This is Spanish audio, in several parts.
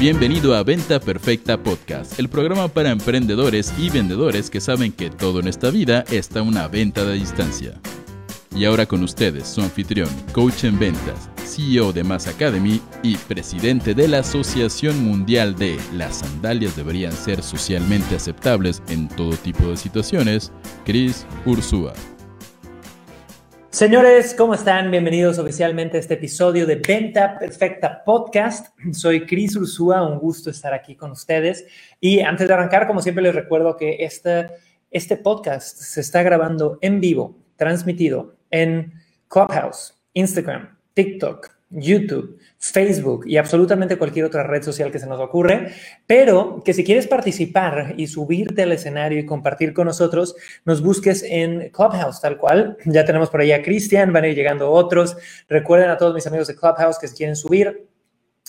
Bienvenido a Venta Perfecta Podcast, el programa para emprendedores y vendedores que saben que todo en esta vida está una venta de distancia. Y ahora con ustedes, su anfitrión, coach en ventas, CEO de Mass Academy y presidente de la Asociación Mundial de Las sandalias deberían ser socialmente aceptables en todo tipo de situaciones, Chris Ursúa. Señores, ¿cómo están? Bienvenidos oficialmente a este episodio de Venta Perfecta Podcast. Soy Cris Ursúa, un gusto estar aquí con ustedes. Y antes de arrancar, como siempre les recuerdo que este, este podcast se está grabando en vivo, transmitido en Clubhouse, Instagram, TikTok, YouTube, Facebook y absolutamente cualquier otra red social que se nos ocurre, pero que si quieres participar y subirte al escenario y compartir con nosotros, nos busques en Clubhouse, tal cual. Ya tenemos por ahí a Cristian, van a ir llegando otros. Recuerden a todos mis amigos de Clubhouse que si quieren subir,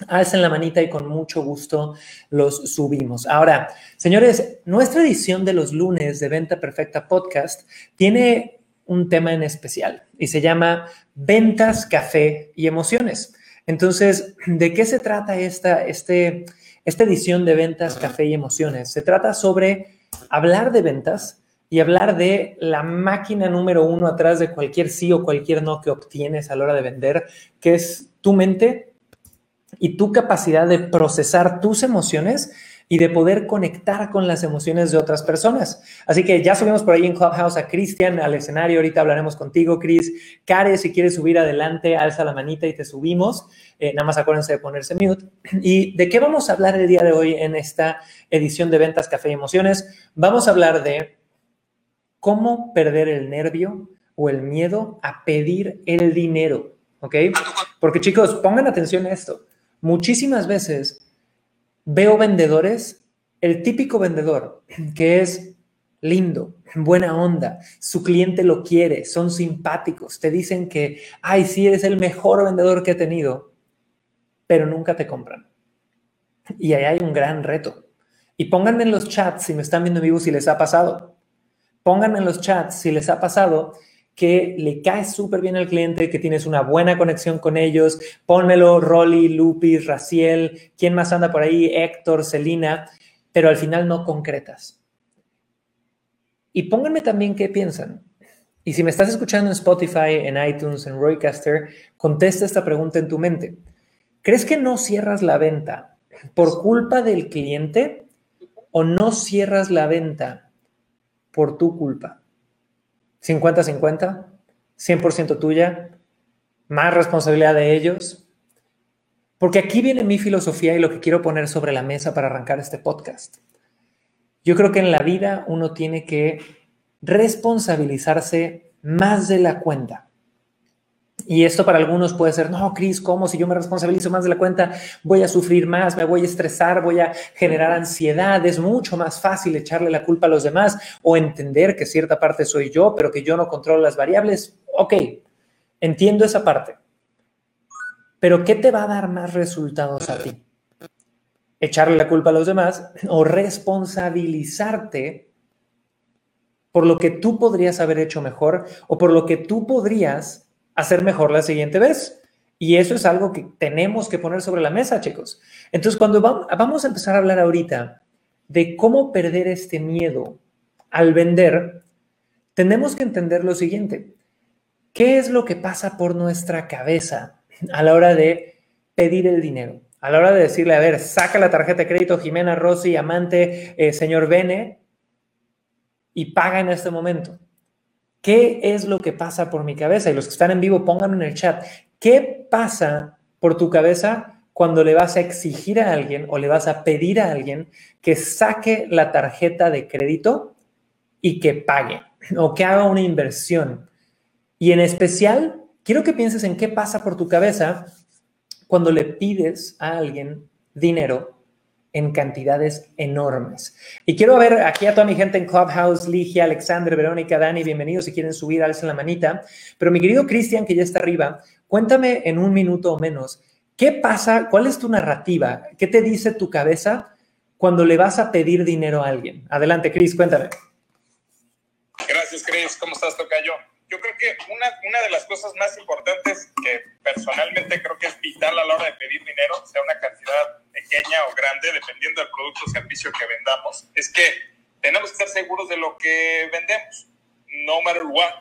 alcen la manita y con mucho gusto los subimos. Ahora, señores, nuestra edición de los lunes de Venta Perfecta Podcast tiene un tema en especial y se llama Ventas, Café y Emociones. Entonces, ¿de qué se trata esta, este, esta edición de Ventas, Café y Emociones? Se trata sobre hablar de ventas y hablar de la máquina número uno atrás de cualquier sí o cualquier no que obtienes a la hora de vender, que es tu mente y tu capacidad de procesar tus emociones y de poder conectar con las emociones de otras personas. Así que ya subimos por ahí en Clubhouse a Cristian al escenario. Ahorita hablaremos contigo, Chris. Care, si quieres subir adelante, alza la manita y te subimos. Eh, nada más acuérdense de ponerse mute. ¿Y de qué vamos a hablar el día de hoy en esta edición de Ventas, Café y Emociones? Vamos a hablar de cómo perder el nervio o el miedo a pedir el dinero. ¿Ok? Porque chicos, pongan atención a esto. Muchísimas veces veo vendedores, el típico vendedor que es lindo, buena onda, su cliente lo quiere, son simpáticos, te dicen que, ay, sí, eres el mejor vendedor que he tenido, pero nunca te compran. Y ahí hay un gran reto. Y pónganme en los chats si me están viendo en vivo si les ha pasado. Pónganme en los chats si les ha pasado que le cae súper bien al cliente, que tienes una buena conexión con ellos. Pónmelo, Rolly, Lupis, Raciel, ¿quién más anda por ahí? Héctor, Celina, pero al final no concretas. Y pónganme también qué piensan. Y si me estás escuchando en Spotify, en iTunes, en Roycaster, contesta esta pregunta en tu mente. ¿Crees que no cierras la venta por culpa del cliente o no cierras la venta por tu culpa? 50-50, 100% tuya, más responsabilidad de ellos. Porque aquí viene mi filosofía y lo que quiero poner sobre la mesa para arrancar este podcast. Yo creo que en la vida uno tiene que responsabilizarse más de la cuenta. Y esto para algunos puede ser, no, Cris, ¿cómo? Si yo me responsabilizo más de la cuenta, voy a sufrir más, me voy a estresar, voy a generar ansiedad. Es mucho más fácil echarle la culpa a los demás o entender que cierta parte soy yo, pero que yo no controlo las variables. Ok, entiendo esa parte. Pero ¿qué te va a dar más resultados a ti? ¿Echarle la culpa a los demás o responsabilizarte por lo que tú podrías haber hecho mejor o por lo que tú podrías hacer mejor la siguiente vez. Y eso es algo que tenemos que poner sobre la mesa, chicos. Entonces, cuando vamos a empezar a hablar ahorita de cómo perder este miedo al vender, tenemos que entender lo siguiente. ¿Qué es lo que pasa por nuestra cabeza a la hora de pedir el dinero? A la hora de decirle, a ver, saca la tarjeta de crédito Jimena Rossi, amante, eh, señor Bene, y paga en este momento. ¿Qué es lo que pasa por mi cabeza? Y los que están en vivo, pónganlo en el chat. ¿Qué pasa por tu cabeza cuando le vas a exigir a alguien o le vas a pedir a alguien que saque la tarjeta de crédito y que pague o que haga una inversión? Y en especial, quiero que pienses en qué pasa por tu cabeza cuando le pides a alguien dinero en cantidades enormes. Y quiero ver aquí a toda mi gente en Clubhouse, Ligia, Alexander, Verónica, Dani, bienvenidos si quieren subir, alcen la manita. Pero mi querido Cristian, que ya está arriba, cuéntame en un minuto o menos, ¿qué pasa? ¿Cuál es tu narrativa? ¿Qué te dice tu cabeza cuando le vas a pedir dinero a alguien? Adelante, Cris, cuéntame. Gracias, Cris. ¿Cómo estás, Tocayo? Yo creo que una, una de las cosas más importantes que personalmente creo que es vital a la hora de pedir dinero, sea una cantidad pequeña o grande, dependiendo del producto o servicio que vendamos, es que tenemos que estar seguros de lo que vendemos, no matter what.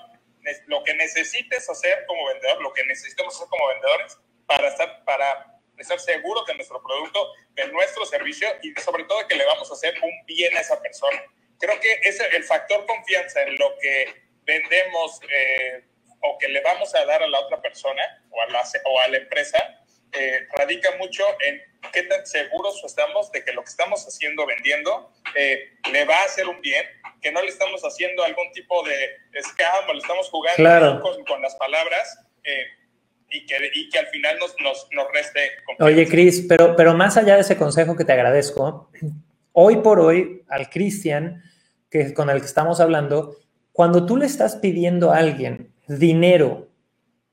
Lo que necesites hacer como vendedor, lo que necesitamos hacer como vendedores para estar, para estar seguros de nuestro producto, de nuestro servicio y sobre todo que le vamos a hacer un bien a esa persona. Creo que ese, el factor confianza en lo que vendemos eh, o que le vamos a dar a la otra persona o a la, o a la empresa eh, radica mucho en qué tan seguros estamos de que lo que estamos haciendo, vendiendo, eh, le va a hacer un bien, que no le estamos haciendo algún tipo de scam o le estamos jugando con, las palabras. y que, y que, al final nos, nos, nos reste. Oye, Cris, pero, pero más allá de ese consejo que te agradezco, hoy por hoy al Cristian, que con el que estamos hablando, cuando tú le estás pidiendo a alguien dinero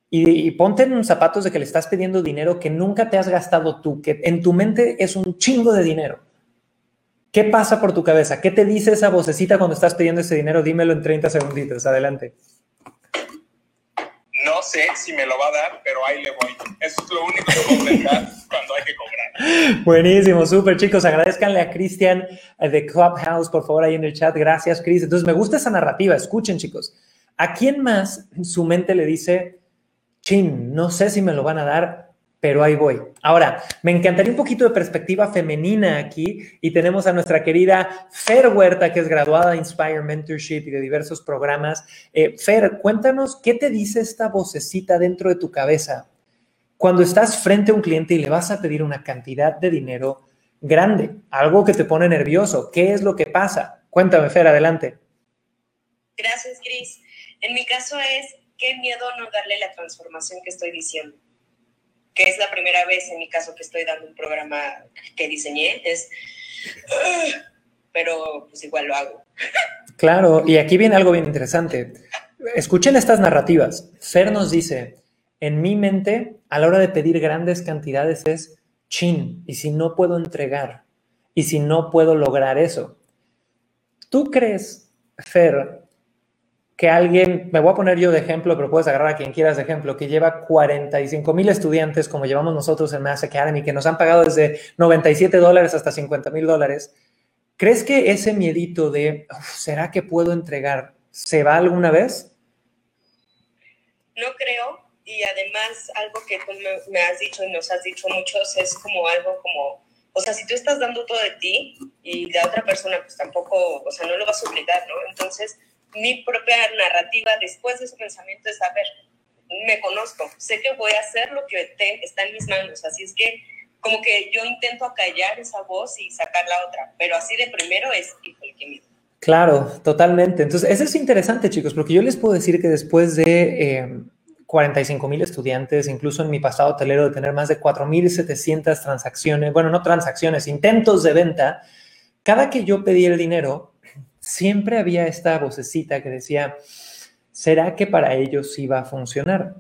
y, ponte en zapatos de que le estás pidiendo dinero que nunca te has gastado tú, que en tu mente es un chingo de dinero. ¿Qué pasa por tu cabeza? ¿Qué te dice esa vocecita cuando estás pidiendo ese dinero? Dímelo en 30 segunditos. Adelante. Sé si me lo va a dar, pero ahí le voy. Eso es lo único que puedo pensar cuando hay que cobrar. Buenísimo, súper chicos. Agradezcanle a Cristian eh, de Clubhouse, por favor, ahí en el chat. Gracias, Cris. Entonces, me gusta esa narrativa. Escuchen, chicos. ¿A quién más su mente le dice, chin, no sé si me lo van a dar, pero ahí voy? Ahora, me encantaría un poquito de perspectiva femenina aquí y tenemos a nuestra querida Fer Huerta, que es graduada de Inspire Mentorship y de diversos programas. Eh, Fer, cuéntanos, ¿qué te dice esta vocecita dentro de tu cabeza cuando estás frente a un cliente y le vas a pedir una cantidad de dinero grande, algo que te pone nervioso? ¿Qué es lo que pasa? Cuéntame, Fer, adelante. Gracias, Cris. En mi caso es qué miedo no darle la transformación que estoy diciendo. Que es la primera vez en mi caso que estoy dando un programa que diseñé. Es. Pero pues igual lo hago. Claro, y aquí viene algo bien interesante. Escuchen estas narrativas. Fer nos dice: En mi mente, a la hora de pedir grandes cantidades es chin. Y si no puedo entregar, y si no puedo lograr eso. ¿Tú crees, Fer, que alguien, me voy a poner yo de ejemplo, pero puedes agarrar a quien quieras de ejemplo, que lleva 45 mil estudiantes, como llevamos nosotros en Mass Academy, que nos han pagado desde 97 dólares hasta 50 mil dólares, ¿crees que ese miedito de, ¿será que puedo entregar, se va alguna vez? No creo, y además algo que tú me, has dicho y nos has dicho muchos es como algo como, o sea, si tú estás dando todo de ti y la otra persona pues tampoco, o sea, no lo vas a obligar, ¿no? Entonces mi propia narrativa después de ese pensamiento es, a ver, me conozco, sé que voy a hacer lo que está en mis manos, así es que como que yo intento acallar esa voz y sacar la otra, pero así de primero es. Claro, totalmente. Entonces, eso es interesante, chicos, porque yo les puedo decir que después de 45 eh, mil estudiantes, incluso en mi pasado hotelero de tener más de 4.700 transacciones, bueno, no transacciones, intentos de venta, cada que yo pedí el dinero, siempre había esta vocecita que decía, ¿será que para ellos sí va a funcionar?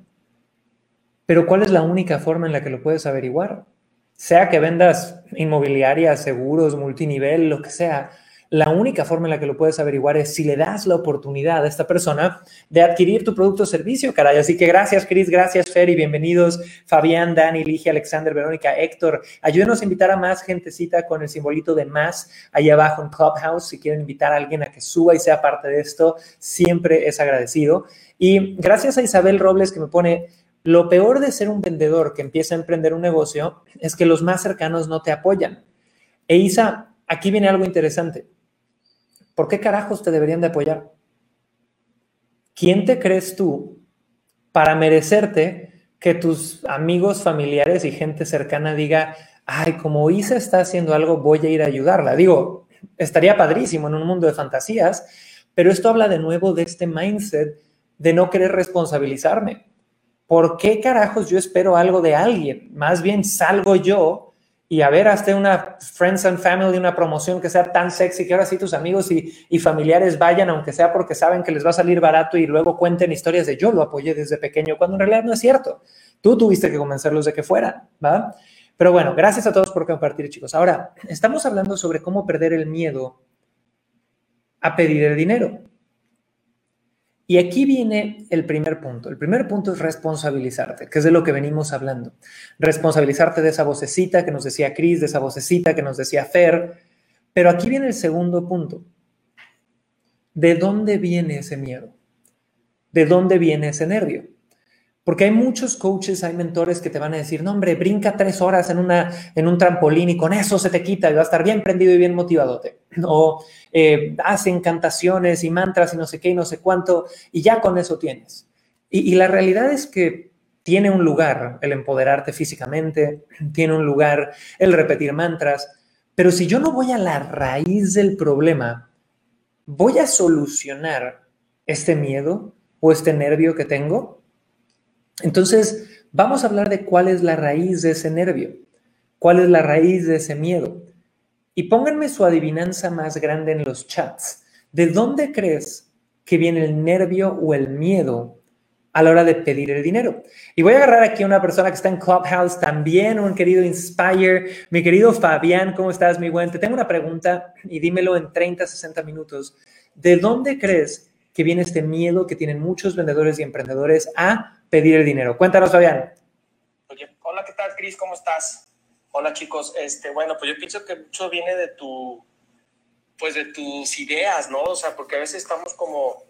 Pero ¿cuál es la única forma en la que lo puedes averiguar? Sea que vendas inmobiliaria, seguros, multinivel, lo que sea, la única forma en la que lo puedes averiguar es si le das la oportunidad a esta persona de adquirir tu producto o servicio, caray. Así que gracias, Cris, gracias, Fer, y bienvenidos, Fabián, Dani, Ligia, Alexander, Verónica, Héctor. Ayúdenos a invitar a más gentecita con el simbolito de más ahí abajo en Clubhouse. Si quieren invitar a alguien a que suba y sea parte de esto, siempre es agradecido. Y gracias a Isabel Robles que me pone, lo peor de ser un vendedor que empieza a emprender un negocio es que los más cercanos no te apoyan. E Isa, aquí viene algo interesante. ¿Por qué carajos te deberían de apoyar? ¿Quién te crees tú para merecerte que tus amigos, familiares y gente cercana diga, ay, como Isa está haciendo algo, voy a ir a ayudarla? Digo, estaría padrísimo en un mundo de fantasías, pero esto habla de nuevo de este mindset de no querer responsabilizarme. ¿Por qué carajos yo espero algo de alguien? Más bien salgo yo y a ver, hazte una Friends and Family, una promoción que sea tan sexy que ahora sí tus amigos y, familiares vayan, aunque sea porque saben que les va a salir barato y luego cuenten historias de yo lo apoyé desde pequeño, cuando en realidad no es cierto. Tú tuviste que convencerlos de que fueran, ¿va? Pero bueno, gracias a todos por compartir, chicos. Ahora, estamos hablando sobre cómo perder el miedo a pedir el dinero. Y aquí viene el primer punto. El primer punto es responsabilizarte, que es de lo que venimos hablando. Responsabilizarte de esa vocecita que nos decía Cris, de esa vocecita que nos decía Fer. Pero aquí viene el segundo punto. ¿De dónde viene ese miedo? ¿De dónde viene ese nervio? Porque hay muchos coaches, hay mentores que te van a decir, no, hombre, brinca tres horas en, una, en un trampolín y con eso se te quita y va a estar bien prendido y bien motivado. O eh, hace encantaciones y mantras y no sé qué y no sé cuánto y ya con eso tienes. Y la realidad es que tiene un lugar el empoderarte físicamente, tiene un lugar el repetir mantras, pero si yo no voy a la raíz del problema, voy a solucionar este miedo o este nervio que tengo entonces, vamos a hablar de cuál es la raíz de ese nervio, cuál es la raíz de ese miedo. Y pónganme su adivinanza más grande en los chats. ¿De dónde crees que viene el nervio o el miedo a la hora de pedir el dinero? Y voy a agarrar aquí a una persona que está en Clubhouse también, un querido Inspire, mi querido Fabián, ¿cómo estás, mi buen? Te tengo una pregunta y dímelo en 30, 60 minutos. ¿De dónde crees que viene este miedo que tienen muchos vendedores y emprendedores a pedir el dinero. Cuéntanos, Fabián. Oye, hola, ¿qué tal, Cris? ¿Cómo estás? Hola, chicos. Este, bueno, pues yo pienso que mucho viene de tu, pues de tus ideas, ¿no? O sea, porque a veces estamos como,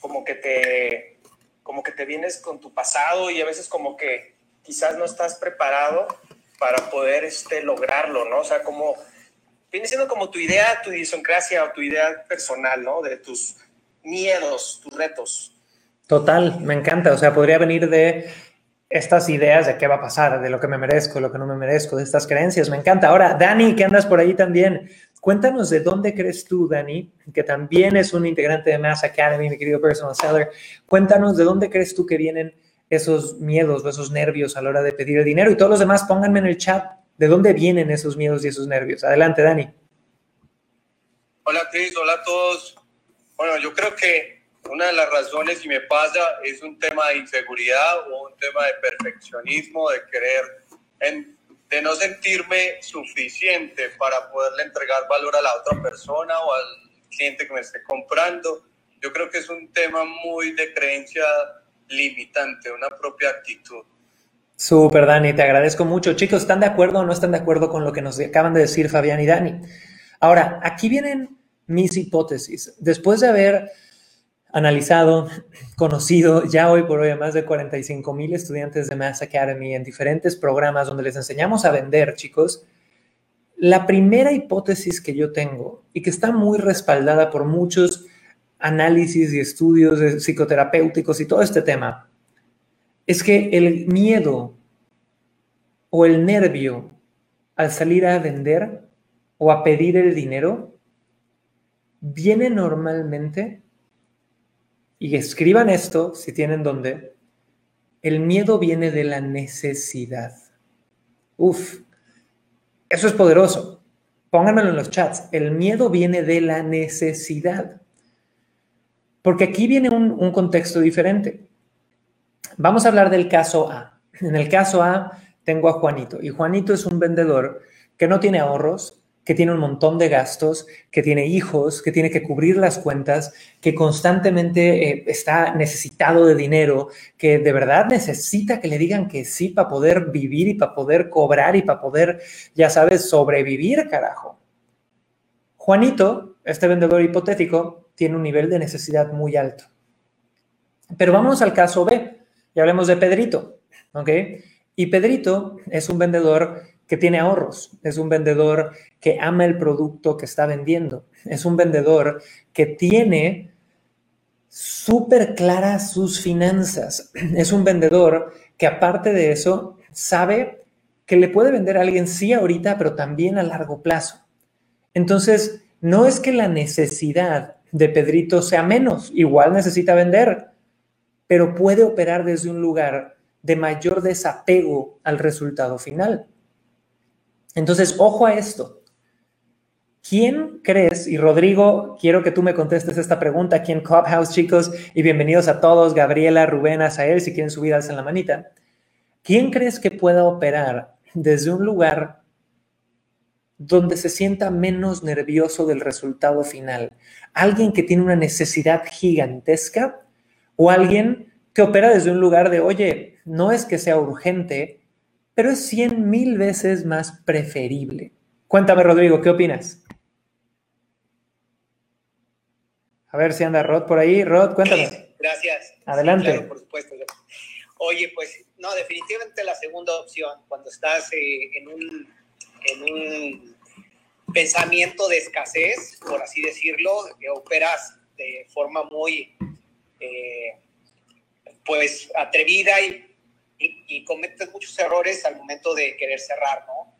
como que te, como que te vienes con tu pasado y a veces como que quizás no estás preparado para poder este, lograrlo, ¿no? O sea, como viene siendo como tu idea, tu idiosincrasia o tu idea personal, ¿no? De tus miedos, tus retos. Total, me encanta. O sea, podría venir de estas ideas de qué va a pasar, de lo que me merezco, lo que no me merezco, de estas creencias. Me encanta. Ahora, Dani, que andas por ahí también, cuéntanos de dónde crees tú, Dani, que también es un integrante de Mass Academy, mi querido personal seller. Cuéntanos de dónde crees tú que vienen esos miedos o esos nervios a la hora de pedir el dinero. Y todos los demás, pónganme en el chat de dónde vienen esos miedos y esos nervios. Adelante, Dani. Hola, Cris. Hola a todos. Bueno, yo creo que una de las razones, si me pasa, es un tema de inseguridad o un tema de perfeccionismo, de querer, en, de no sentirme suficiente para poderle entregar valor a la otra persona o al cliente que me esté comprando. Yo creo que es un tema muy de creencia limitante, una propia actitud. Súper, Dani, te agradezco mucho. Chicos, ¿están de acuerdo o no están de acuerdo con lo que nos acaban de decir Fabián y Dani? Ahora, aquí vienen mis hipótesis. Después de haber analizado, conocido ya hoy por hoy a más de 45 mil estudiantes de Mass Academy en diferentes programas donde les enseñamos a vender, chicos. La primera hipótesis que yo tengo y que está muy respaldada por muchos análisis y estudios psicoterapéuticos y todo este tema es que el miedo o el nervio al salir a vender o a pedir el dinero viene normalmente y escriban esto si tienen donde. El miedo viene de la necesidad. Uf, eso es poderoso. Pónganmelo en los chats. El miedo viene de la necesidad. Porque aquí viene un, un contexto diferente. Vamos a hablar del caso A. En el caso A tengo a Juanito y Juanito es un vendedor que no tiene ahorros, que tiene un montón de gastos, que tiene hijos, que tiene que cubrir las cuentas, que constantemente eh, está necesitado de dinero, que de verdad necesita que le digan que sí para poder vivir y para poder cobrar y para poder, ya sabes, sobrevivir, carajo. Juanito, este vendedor hipotético, tiene un nivel de necesidad muy alto. Pero vamos al caso B y hablemos de Pedrito, ¿ok? Y Pedrito es un vendedor que tiene ahorros, es un vendedor que ama el producto que está vendiendo, es un vendedor que tiene súper claras sus finanzas, es un vendedor que aparte de eso sabe que le puede vender a alguien sí ahorita, pero también a largo plazo. Entonces, no es que la necesidad de Pedrito sea menos, igual necesita vender, pero puede operar desde un lugar de mayor desapego al resultado final. Entonces, ojo a esto. ¿Quién crees? Y Rodrigo, quiero que tú me contestes esta pregunta aquí en Clubhouse, chicos, y bienvenidos a todos, Gabriela, Rubén, Azael, si quieren subir, en la manita. ¿Quién crees que pueda operar desde un lugar donde se sienta menos nervioso del resultado final? ¿Alguien que tiene una necesidad gigantesca O alguien que opera desde un lugar de, oye, no es que sea urgente, pero es cien mil veces más preferible. Cuéntame, Rodrigo, ¿qué opinas? A ver si anda Rod por ahí. Rod, cuéntame. Gracias. Adelante. por supuesto. Oye, pues no, definitivamente la segunda opción, cuando estás eh, en, un, en un pensamiento de escasez, por así decirlo, que operas de forma muy, eh, pues, atrevida y, y, cometes muchos errores al momento de querer cerrar, ¿no?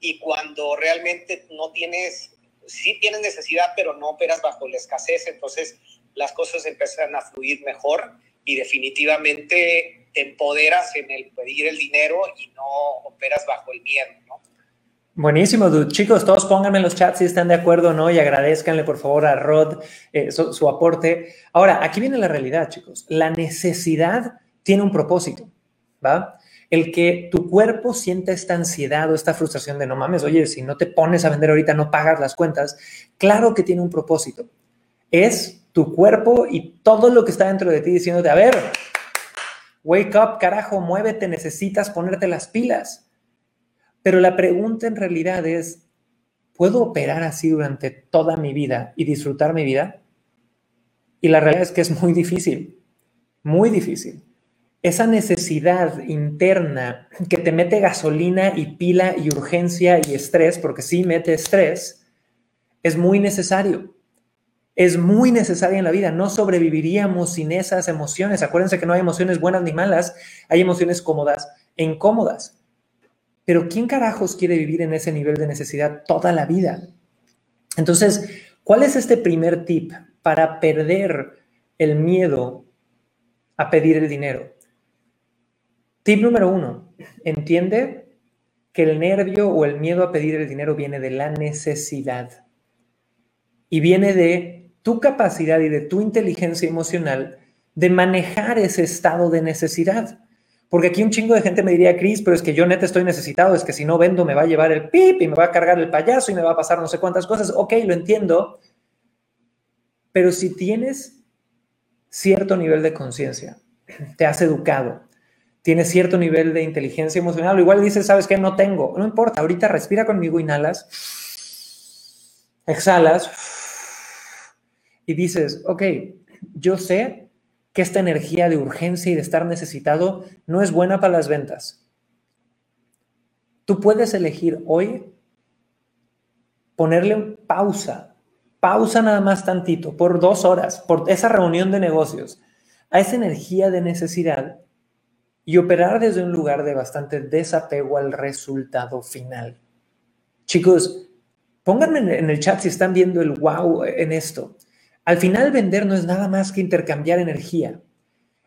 Y cuando realmente no tienes, sí tienes necesidad, pero no operas bajo la escasez, entonces las cosas empiezan a fluir mejor y definitivamente te empoderas en el pedir el dinero y no operas bajo el miedo. Buenísimo, dude. Chicos, todos pónganme en los chats si están de acuerdo o no y agradezcanle por favor a Rod eh, su, aporte. Ahora, aquí viene la realidad, chicos. La necesidad tiene un propósito, ¿va? El que tu cuerpo sienta esta ansiedad o esta frustración de no mames, oye, si no te pones a vender ahorita, no pagas las cuentas. Claro que tiene un propósito. Es tu cuerpo y todo lo que está dentro de ti diciéndote, a ver, wake up, carajo, muévete, necesitas ponerte las pilas pero la pregunta en realidad es, ¿puedo operar así durante toda mi vida y disfrutar mi vida? Y la realidad es que es muy difícil, muy difícil. Esa necesidad interna que te mete gasolina y pila y urgencia y estrés, porque sí mete estrés, es muy necesario. Es muy necesaria en la vida. No sobreviviríamos sin esas emociones. Acuérdense que no hay emociones buenas ni malas, hay emociones cómodas e incómodas. Pero ¿quién carajos quiere vivir en ese nivel de necesidad toda la vida? Entonces, ¿cuál es este primer tip para perder el miedo a pedir el dinero? Tip número uno, entiende que el nervio o el miedo a pedir el dinero viene de la necesidad y viene de tu capacidad y de tu inteligencia emocional de manejar ese estado de necesidad. Porque aquí un chingo de gente me diría, Cris, pero es que yo neta estoy necesitado, es que si no vendo me va a llevar el pip y me va a cargar el payaso y me va a pasar no sé cuántas cosas. Ok, lo entiendo. Pero si tienes cierto nivel de conciencia, te has educado, tienes cierto nivel de inteligencia emocional, igual dices, ¿sabes qué? No tengo. No importa, ahorita respira conmigo, inhalas, exhalas y dices, ok, yo sé que esta energía de urgencia y de estar necesitado no es buena para las ventas. Tú puedes elegir hoy ponerle pausa, pausa nada más tantito, por dos horas, por esa reunión de negocios, a esa energía de necesidad y operar desde un lugar de bastante desapego al resultado final. Chicos, pónganme en el chat si están viendo el wow en esto. Al final vender no es nada más que intercambiar energía.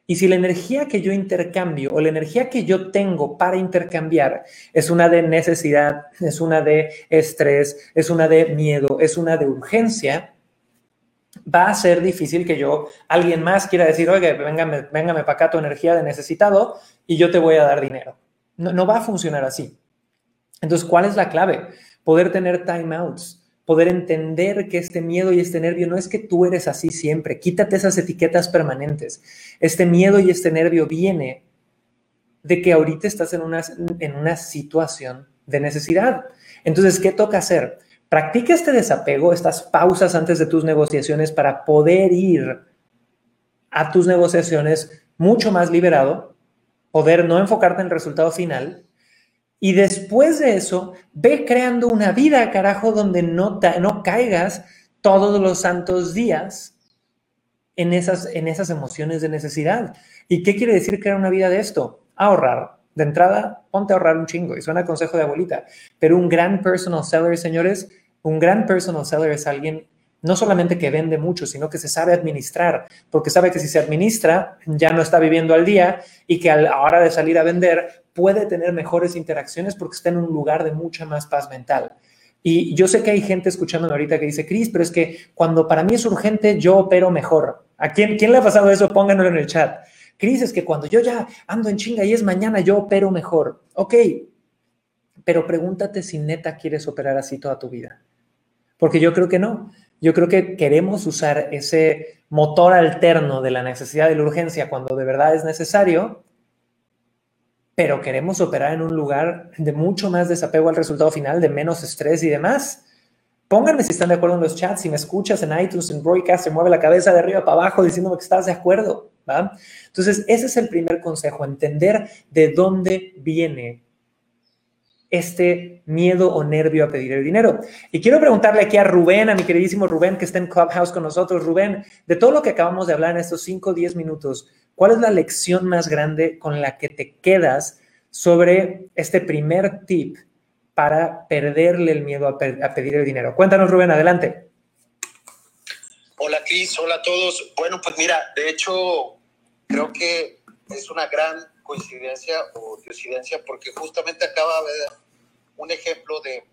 Y si la energía que yo intercambio o la energía que yo tengo para intercambiar es una de necesidad, es una de estrés, es una de miedo, es una de urgencia, va a ser difícil que yo, alguien más quiera decir, oye, véngame, véngame para acá tu energía de necesitado y yo te voy a dar dinero. No, no va a funcionar así. Entonces, ¿cuál es la clave? Poder tener timeouts poder entender que este miedo y este nervio no es que tú eres así siempre, quítate esas etiquetas permanentes. Este miedo y este nervio viene de que ahorita estás en una, en una situación de necesidad. Entonces, ¿qué toca hacer? Practica este desapego, estas pausas antes de tus negociaciones para poder ir a tus negociaciones mucho más liberado, poder no enfocarte en el resultado final y después de eso, ve creando una vida, carajo, donde no, caigas todos los santos días en esas, en esas emociones de necesidad. ¿Y qué quiere decir crear una vida de esto? Ahorrar. De entrada, ponte a ahorrar un chingo. Y suena consejo de abuelita. Pero un gran personal seller, señores, un gran personal seller es alguien no solamente que vende mucho, sino que se sabe administrar, porque sabe que si se administra, ya no está viviendo al día y que a la hora de salir a vender puede tener mejores interacciones porque está en un lugar de mucha más paz mental. Y yo sé que hay gente escuchándome ahorita que dice, Cris, pero es que cuando para mí es urgente, yo opero mejor. ¿A quién, quién le ha pasado eso? Pónganlo en el chat. Cris, es que cuando yo ya ando en chinga y es mañana, yo opero mejor. Ok, pero pregúntate si neta quieres operar así toda tu vida. Porque yo creo que no. yo creo que queremos usar ese motor alterno de la necesidad y la urgencia cuando de verdad es necesario, pero queremos operar en un lugar de mucho más desapego al resultado final, de menos estrés y demás. Pónganme si están de acuerdo en los chats, si me escuchas en iTunes, en Broadcast, se mueve la cabeza de arriba para abajo diciéndome que estás de acuerdo. ¿va? Entonces, ese es el primer consejo, entender de dónde viene este miedo o nervio a pedir el dinero. Y quiero preguntarle aquí a Rubén, a mi queridísimo Rubén, que está en Clubhouse con nosotros. Rubén, de todo lo que acabamos de hablar en estos 5 o 10 minutos, ¿cuál es la lección más grande con la que te quedas sobre este primer tip para perderle el miedo a, pedir el dinero? Cuéntanos, Rubén, adelante. Hola, Cris. Hola a todos. Bueno, pues mira, de hecho, creo que es una gran coincidencia o coincidencia porque justamente acaba de un ejemplo de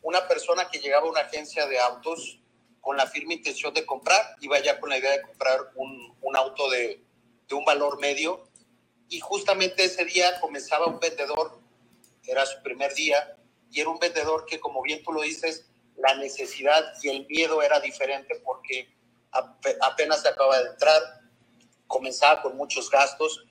una persona que llegaba a una agencia de autos con la firme intención de comprar, iba ya con la idea de comprar un, un auto de, de, un valor medio y justamente ese día comenzaba un vendedor, era su primer día, y era un vendedor que como bien tú lo dices, la necesidad y el miedo era diferente porque apenas se acaba de entrar, comenzaba con muchos gastos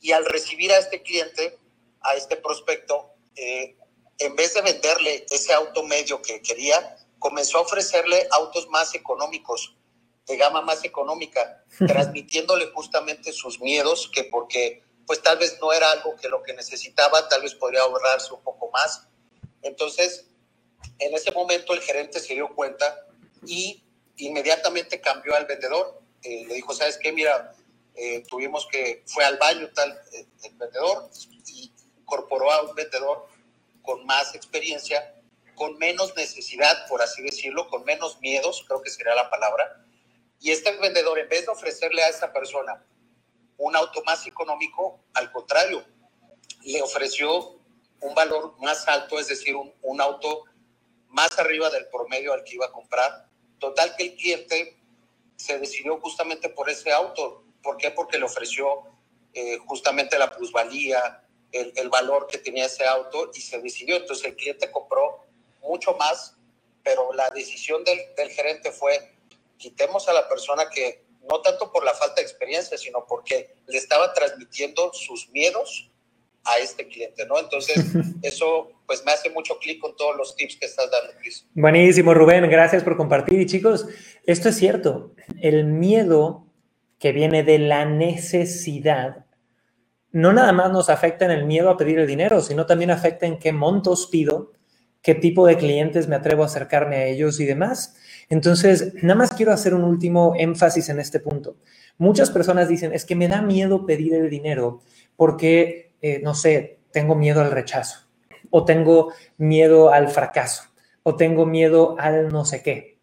y al recibir a este cliente, a este prospecto, eh, en vez de venderle ese auto medio que quería, comenzó a ofrecerle autos más económicos, de gama más económica, transmitiéndole justamente sus miedos, que porque pues tal vez no era algo que lo que necesitaba, tal vez podría ahorrarse un poco más. Entonces, en ese momento el gerente se dio cuenta y inmediatamente cambió al vendedor. Eh, le dijo, ¿sabes qué? Mira, eh, tuvimos que, fue al baño tal eh, el vendedor y incorporó a un vendedor con más experiencia, con menos necesidad, por así decirlo, con menos miedos, creo que sería la palabra. Y este vendedor, en vez de ofrecerle a esa persona un auto más económico, al contrario, le ofreció un valor más alto, es decir, un, un auto más arriba del promedio al que iba a comprar. Total que el cliente se decidió justamente por ese auto. ¿Por qué? Porque le ofreció eh, justamente la plusvalía, el, el, valor que tenía ese auto y se decidió. Entonces el cliente compró mucho más, pero la decisión del, del gerente fue quitemos a la persona que no tanto por la falta de experiencia, sino porque le estaba transmitiendo sus miedos a este cliente, ¿no? Entonces, eso pues me hace mucho clic con todos los tips que estás dando, Chris. Buenísimo, Rubén, gracias por compartir. Y chicos, esto es cierto, el miedo que viene de la necesidad, no nada más nos afecta en el miedo a pedir el dinero, sino también afecta en qué montos pido, qué tipo de clientes me atrevo a acercarme a ellos y demás. Entonces, nada más quiero hacer un último énfasis en este punto. Muchas personas dicen, es que me da miedo pedir el dinero porque, eh, no sé, tengo miedo al rechazo, o tengo miedo al fracaso, o tengo miedo al no sé qué.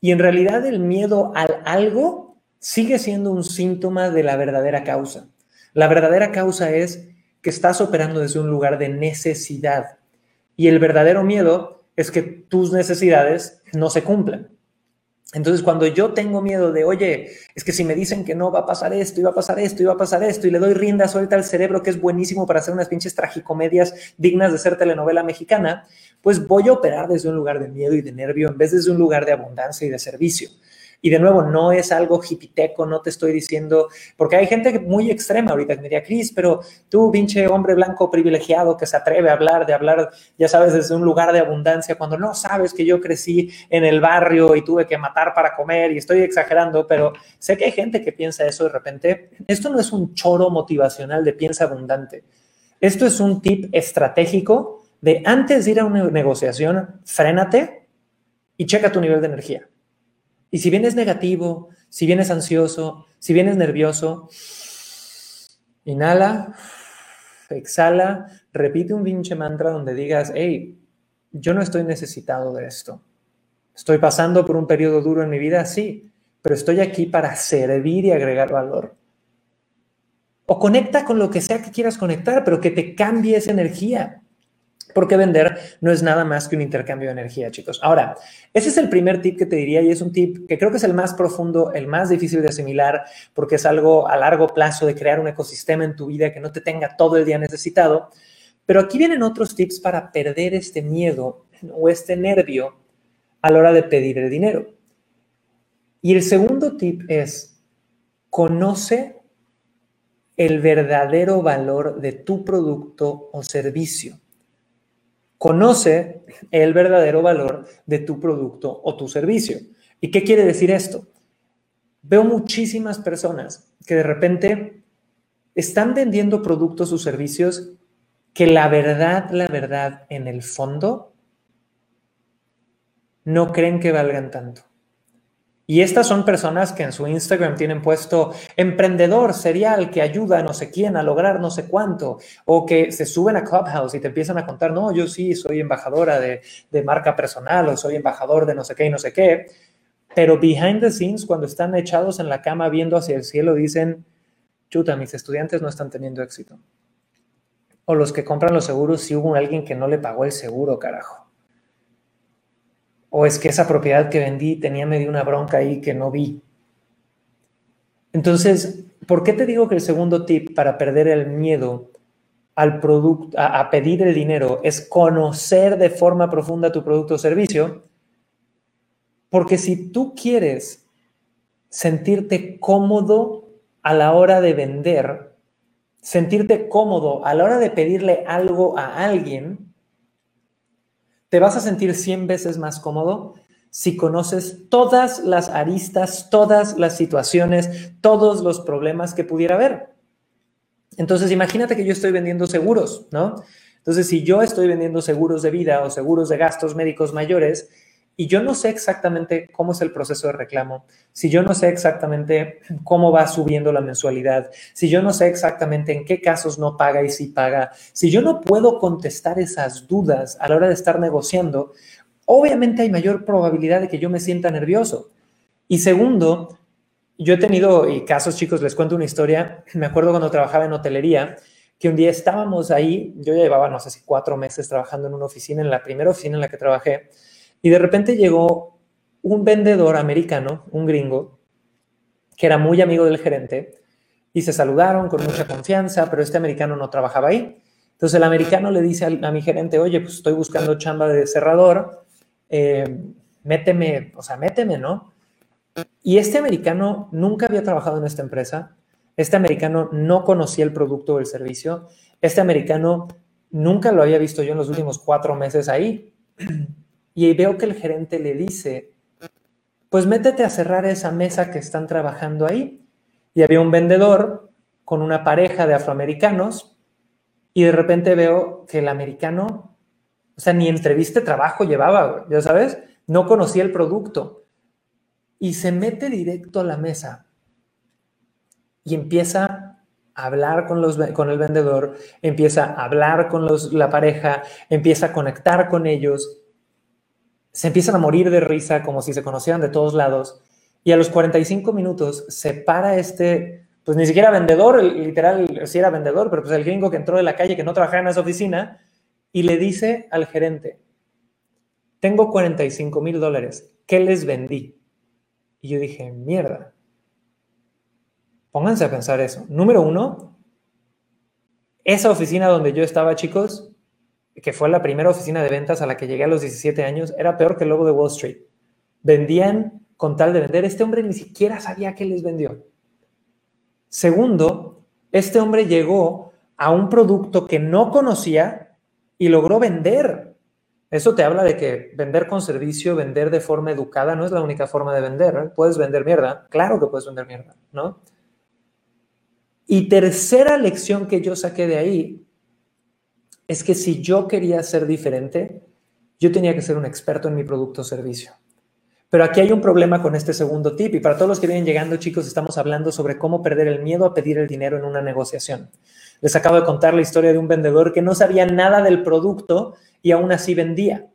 Y en realidad el miedo al algo sigue siendo un síntoma de la verdadera causa. La verdadera causa es que estás operando desde un lugar de necesidad y el verdadero miedo es que tus necesidades no se cumplan. Entonces, cuando yo tengo miedo de, oye, es que si me dicen que no va a pasar esto, iba a pasar esto, iba a pasar esto, y le doy rienda suelta al cerebro, que es buenísimo para hacer unas pinches tragicomedias dignas de ser telenovela mexicana, pues voy a operar desde un lugar de miedo y de nervio en vez de desde un lugar de abundancia y de servicio. Y de nuevo, no es algo hipiteco, no te estoy diciendo, porque hay gente muy extrema ahorita que me diría, Cris, pero tú, pinche hombre blanco privilegiado que se atreve a hablar, de hablar, ya sabes, desde un lugar de abundancia, cuando no sabes que yo crecí en el barrio y tuve que matar para comer, y estoy exagerando, pero sé que hay gente que piensa eso de repente. Esto no es un choro motivacional de piensa abundante. Esto es un tip estratégico de antes de ir a una negociación, frénate y checa tu nivel de energía. Y si vienes negativo, si vienes ansioso, si vienes nervioso, inhala, exhala, repite un pinche mantra donde digas, hey, yo no estoy necesitado de esto. Estoy pasando por un periodo duro en mi vida, sí, pero estoy aquí para servir y agregar valor. O conecta con lo que sea que quieras conectar, pero que te cambie esa energía. Porque vender no es nada más que un intercambio de energía, chicos. Ahora, ese es el primer tip que te diría y es un tip que creo que es el más profundo, el más difícil de asimilar, porque es algo a largo plazo de crear un ecosistema en tu vida que no te tenga todo el día necesitado. Pero aquí vienen otros tips para perder este miedo o este nervio a la hora de pedir el dinero. Y el segundo tip es, conoce el verdadero valor de tu producto o servicio. Conoce el verdadero valor de tu producto o tu servicio. ¿Y qué quiere decir esto? Veo muchísimas personas que de repente están vendiendo productos o servicios que la verdad, la verdad, en el fondo, no creen que valgan tanto. Y estas son personas que en su Instagram tienen puesto emprendedor serial que ayuda a no sé quién a lograr no sé cuánto, o que se suben a Clubhouse y te empiezan a contar, no, yo sí soy embajadora de, de marca personal o soy embajador de no sé qué y no sé qué. Pero behind the scenes, cuando están echados en la cama viendo hacia el cielo, dicen, chuta, mis estudiantes no están teniendo éxito. O los que compran los seguros, si hubo alguien que no le pagó el seguro, carajo o es que esa propiedad que vendí tenía medio una bronca ahí que no vi. Entonces, ¿por qué te digo que el segundo tip para perder el miedo al producto, a, a pedir el dinero es conocer de forma profunda tu producto o servicio? Porque si tú quieres sentirte cómodo a la hora de vender, sentirte cómodo a la hora de pedirle algo a alguien, te vas a sentir 100 veces más cómodo si conoces todas las aristas, todas las situaciones, todos los problemas que pudiera haber. Entonces, imagínate que yo estoy vendiendo seguros, ¿no? Entonces, si yo estoy vendiendo seguros de vida o seguros de gastos médicos mayores, y yo no sé exactamente cómo es el proceso de reclamo, si yo no sé exactamente cómo va subiendo la mensualidad, si yo no sé exactamente en qué casos no paga y si paga, si yo no puedo contestar esas dudas a la hora de estar negociando, obviamente hay mayor probabilidad de que yo me sienta nervioso. Y segundo, yo he tenido y casos, chicos, les cuento una historia. Me acuerdo cuando trabajaba en hotelería, que un día estábamos ahí, yo ya llevaba, no sé si cuatro meses trabajando en una oficina, en la primera oficina en la que trabajé, y de repente llegó un vendedor americano, un gringo, que era muy amigo del gerente, y se saludaron con mucha confianza, pero este americano no trabajaba ahí. Entonces el americano le dice a, mi gerente, oye, pues estoy buscando chamba de cerrador, eh, méteme, o sea, méteme, ¿no? Y este americano nunca había trabajado en esta empresa, este americano no conocía el producto o el servicio, este americano nunca lo había visto yo en los últimos cuatro meses ahí y veo que el gerente le dice, pues métete a cerrar esa mesa que están trabajando ahí. Y había un vendedor con una pareja de afroamericanos y de repente veo que el americano, o sea, ni entrevista trabajo llevaba, ya sabes, no conocía el producto. Y se mete directo a la mesa y empieza a hablar con, los, con el vendedor, empieza a hablar con los, la pareja, empieza a conectar con ellos se empiezan a morir de risa como si se conocieran de todos lados y a los 45 minutos se para este, pues ni siquiera vendedor, literal, sí era vendedor, pero pues el gringo que entró de la calle, que no trabajaba en esa oficina, y le dice al gerente, tengo 45 mil dólares, ¿qué les vendí? Y yo dije, mierda. Pónganse a pensar eso. Número uno, esa oficina donde yo estaba, chicos, que fue la primera oficina de ventas a la que llegué a los 17 años, era peor que el lobo de Wall Street. Vendían con tal de vender. Este hombre ni siquiera sabía qué les vendió. Segundo, este hombre llegó a un producto que no conocía y logró vender. Eso te habla de que vender con servicio, vender de forma educada, no es la única forma de vender. ¿eh? Puedes vender mierda, claro que puedes vender mierda, ¿no? Y tercera lección que yo saqué de ahí es que si yo quería ser diferente, yo tenía que ser un experto en mi producto o servicio. Pero aquí hay un problema con este segundo tip y para todos los que vienen llegando, chicos, estamos hablando sobre cómo perder el miedo a pedir el dinero en una negociación. Les acabo de contar la historia de un vendedor que no sabía nada del producto y aún así vendía.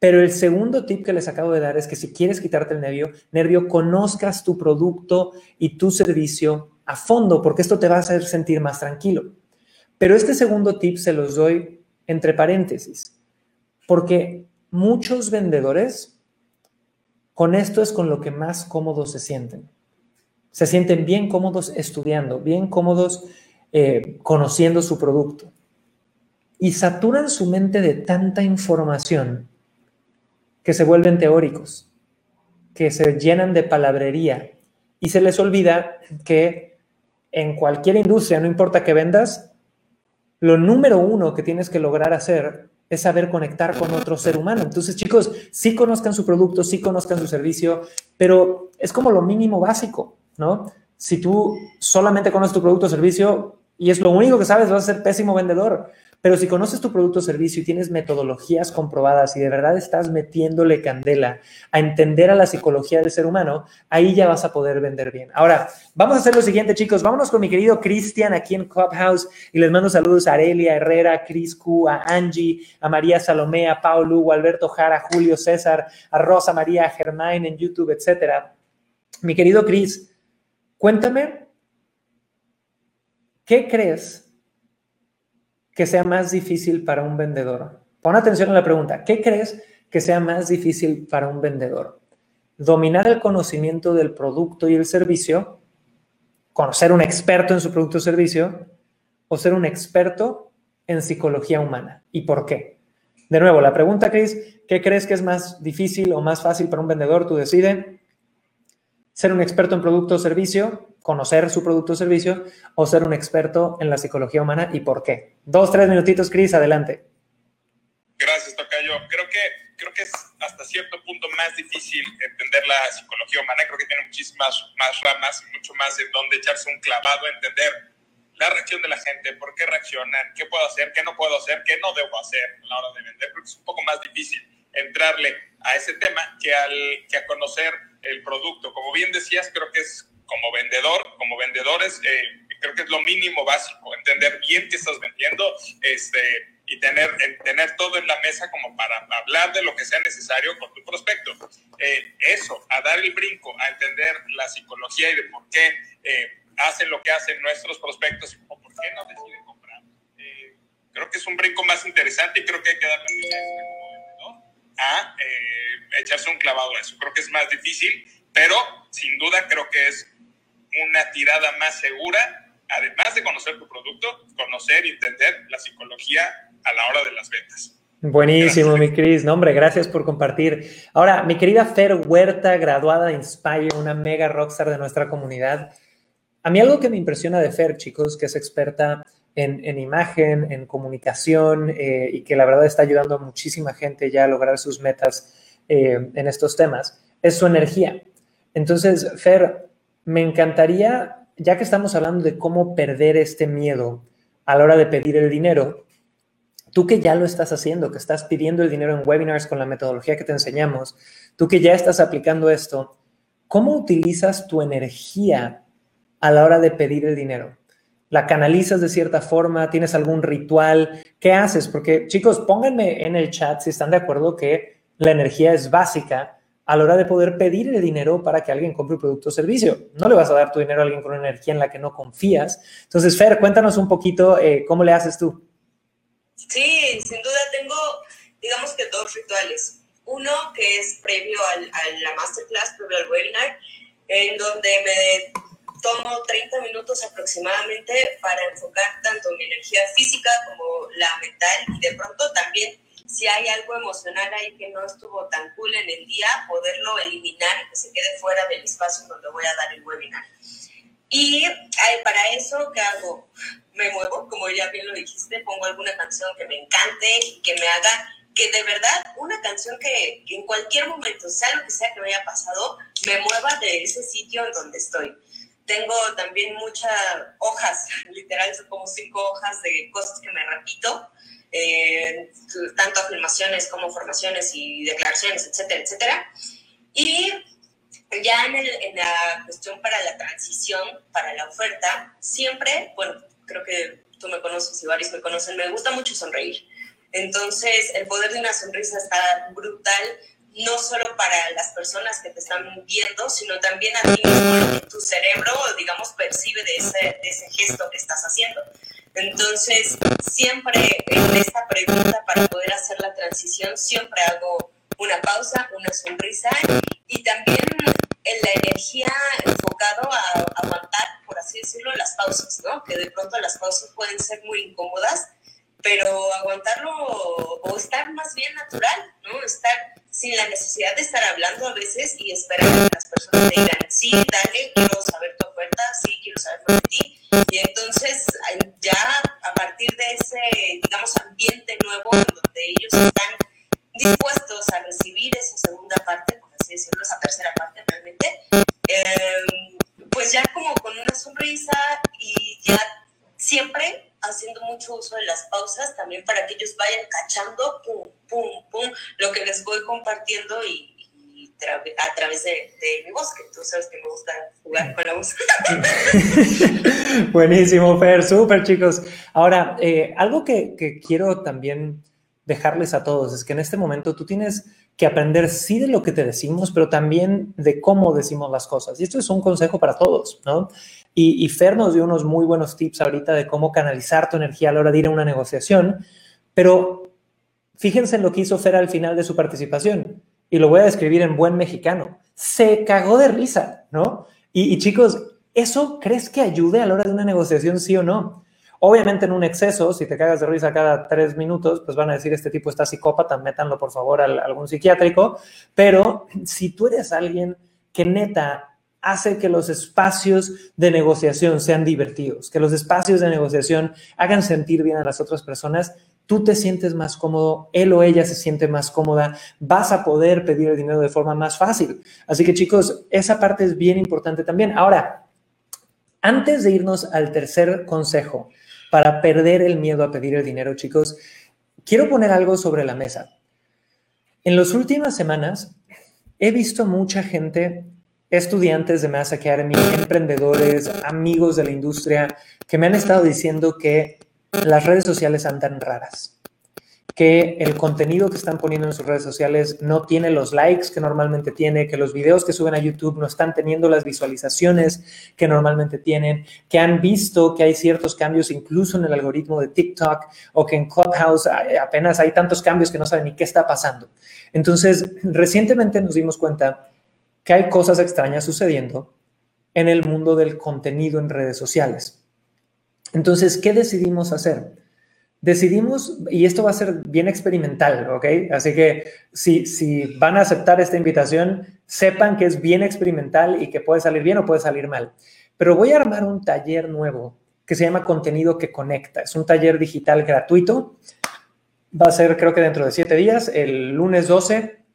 Pero el segundo tip que les acabo de dar es que si quieres quitarte el nervio, nervio, conozcas tu producto y tu servicio a fondo, porque esto te va a hacer sentir más tranquilo. Pero este segundo tip se los doy entre paréntesis, porque muchos vendedores con esto es con lo que más cómodos se sienten. Se sienten bien cómodos estudiando, bien cómodos eh, conociendo su producto. Y saturan su mente de tanta información que se vuelven teóricos, que se llenan de palabrería y se les olvida que en cualquier industria, no importa que vendas, lo número uno que tienes que lograr hacer es saber conectar con otro ser humano. Entonces, chicos, sí conozcan su producto, sí conozcan su servicio, pero es como lo mínimo básico, ¿no? Si tú solamente conoces tu producto o servicio y es lo único que sabes, vas a ser pésimo vendedor. Pero si conoces tu producto o servicio y tienes metodologías comprobadas y de verdad estás metiéndole candela a entender a la psicología del ser humano, ahí ya vas a poder vender bien. Ahora, vamos a hacer lo siguiente, chicos. Vámonos con mi querido Cristian aquí en Clubhouse y les mando saludos a Arelia Herrera, Cris Q, a Angie, a María Salomé, a Paulo, a Alberto Jara, a Julio César, a Rosa María, a Germain en YouTube, etcétera. Mi querido Cris, cuéntame, ¿qué crees que sea más difícil para un vendedor? Pon atención a la pregunta. ¿Qué crees que sea más difícil para un vendedor? ¿Dominar el conocimiento del producto y el servicio? ¿Conocer un experto en su producto o servicio? ¿O ser un experto en psicología humana? ¿Y por qué? De nuevo, la pregunta, Chris, ¿qué crees que es más difícil o más fácil para un vendedor? Tú decides. ¿Ser un experto en producto o servicio? conocer su producto o servicio o ser un experto en la psicología humana y por qué. Dos, tres minutitos, Cris, adelante. Gracias, Tocayo. Creo que, creo que es hasta cierto punto más difícil entender la psicología humana. Creo que tiene muchísimas más ramas y mucho más en donde echarse un clavado, entender la reacción de la gente, por qué reaccionan, qué puedo hacer, qué no puedo hacer, qué no debo hacer a la hora de vender. Creo que es un poco más difícil entrarle a ese tema que, al, que a conocer el producto. Como bien decías, creo que es como vendedor, como vendedores, eh, creo que es lo mínimo básico, entender bien qué estás vendiendo este, y tener, tener todo en la mesa como para hablar de lo que sea necesario con tu prospecto. Eh, eso, a dar el brinco, a entender la psicología y de por qué eh, hacen lo que hacen nuestros prospectos o por qué no deciden comprar. creo que es un brinco más interesante y creo que hay que darle a echarse un clavado a eso. Creo que es más difícil, pero sin duda creo que es una tirada más segura, además de conocer tu producto, conocer y entender la psicología a la hora de las ventas. Buenísimo, mi Cris. No, hombre, gracias por compartir. Ahora, mi querida Fer Huerta, graduada de Inspire, una mega rockstar de nuestra comunidad. A mí algo que me impresiona de Fer, chicos, que es experta en, imagen, en comunicación eh, y que la verdad está ayudando a muchísima gente ya a lograr sus metas eh, en estos temas, es su energía. Entonces, Fer, me encantaría, ya que estamos hablando de cómo perder este miedo a la hora de pedir el dinero, tú que ya lo estás haciendo, que estás pidiendo el dinero en webinars con la metodología que te enseñamos, tú que ya estás aplicando esto, ¿cómo utilizas tu energía a la hora de pedir el dinero? ¿La canalizas de cierta forma? ¿Tienes algún ritual? ¿Qué haces? Porque chicos, pónganme en el chat si están de acuerdo que la energía es básica a la hora de poder pedir el dinero para que alguien compre un producto o servicio. No le vas a dar tu dinero a alguien con una energía en la que no confías. Entonces, Fer, cuéntanos un poquito eh, cómo le haces tú. Sí, sin duda tengo, digamos que dos rituales. Uno que es previo al, a la masterclass, previo al webinar, en donde me tomo 30 minutos aproximadamente para enfocar tanto mi energía física como la mental y de pronto también si hay algo emocional ahí que no estuvo tan cool en el día, poderlo eliminar y que se quede fuera del espacio donde voy a dar el webinar. Y para eso, ¿qué hago? Me muevo, como ya bien lo dijiste, pongo alguna canción que me encante y que me haga que de verdad una canción que, que, en cualquier momento, sea lo que sea que me haya pasado, me mueva de ese sitio en donde estoy. Tengo también muchas hojas, literal, son como cinco hojas de cosas que me repito eh, tanto afirmaciones como formaciones y declaraciones, etcétera, etcétera. Y ya en, la cuestión para la transición, para la oferta, siempre, bueno, creo que tú me conoces y varios me conocen, me gusta mucho sonreír. Entonces, el poder de una sonrisa está brutal, no solo para las personas que te están viendo, sino también a ti mismo, tu cerebro, digamos, percibe de de ese gesto que estás haciendo. Entonces, siempre en esta pregunta para poder hacer la transición, siempre hago una pausa, una sonrisa y también en la energía enfocado a aguantar, por así decirlo, las pausas, ¿no? Que de pronto las pausas pueden ser muy incómodas, pero aguantarlo o estar más bien natural, ¿no? Estar sin la necesidad de estar hablando a veces y esperando que las personas te digan, sí, dale, quiero saber tu oferta, sí, quiero saber de ti. Y entonces ya a partir de ese, digamos, ambiente nuevo en donde ellos están dispuestos a recibir esa segunda parte, por así decirlo, esa tercera parte realmente, em, pues ya como con una sonrisa y ya siempre haciendo mucho uso de las pausas también para que ellos vayan cachando, pum, pum, pum, lo que les voy compartiendo y, a través de, mi voz, que tú sabes que me gusta jugar con la voz. Buenísimo, Fer, súper chicos. Ahora, eh, algo que, que quiero también dejarles a todos es que en este momento tú tienes que aprender sí de lo que te decimos, pero también de cómo decimos las cosas. Y esto es un consejo para todos, ¿no? Y, Fer nos dio unos muy buenos tips ahorita de cómo canalizar tu energía a la hora de ir a una negociación, pero fíjense en lo que hizo Fer al final de su participación, y lo voy a describir en buen mexicano. Se cagó de risa, ¿no? Y, y chicos, ¿eso crees que ayude a la hora de una negociación, sí o no? Obviamente en un exceso, si te cagas de risa cada tres minutos, pues van a decir este tipo está psicópata, métanlo por favor a algún psiquiátrico, pero si tú eres alguien que neta hace que los espacios de negociación sean divertidos, que los espacios de negociación hagan sentir bien a las otras personas, tú te sientes más cómodo, él o ella se siente más cómoda, vas a poder pedir el dinero de forma más fácil. Así que chicos, esa parte es bien importante también. Ahora, antes de irnos al tercer consejo para perder el miedo a pedir el dinero, chicos, quiero poner algo sobre la mesa. En las últimas semanas he visto mucha gente estudiantes de Mass Academy, emprendedores, amigos de la industria, que me han estado diciendo que las redes sociales andan raras, que el contenido que están poniendo en sus redes sociales no tiene los likes que normalmente tiene, que los videos que suben a YouTube no están teniendo las visualizaciones que normalmente tienen, que han visto que hay ciertos cambios incluso en el algoritmo de TikTok o que en Clubhouse apenas hay tantos cambios que no saben ni qué está pasando. Entonces, recientemente nos dimos cuenta que hay cosas extrañas sucediendo en el mundo del contenido en redes sociales. Entonces, ¿qué decidimos hacer? Decidimos, y esto va a ser bien experimental, ¿ok? Así que si, si van a aceptar esta invitación, sepan que es bien experimental y que puede salir bien o puede salir mal. Pero voy a armar un taller nuevo que se llama Contenido que Conecta. Es un taller digital gratuito. Va a ser, creo que dentro de siete días, el lunes 12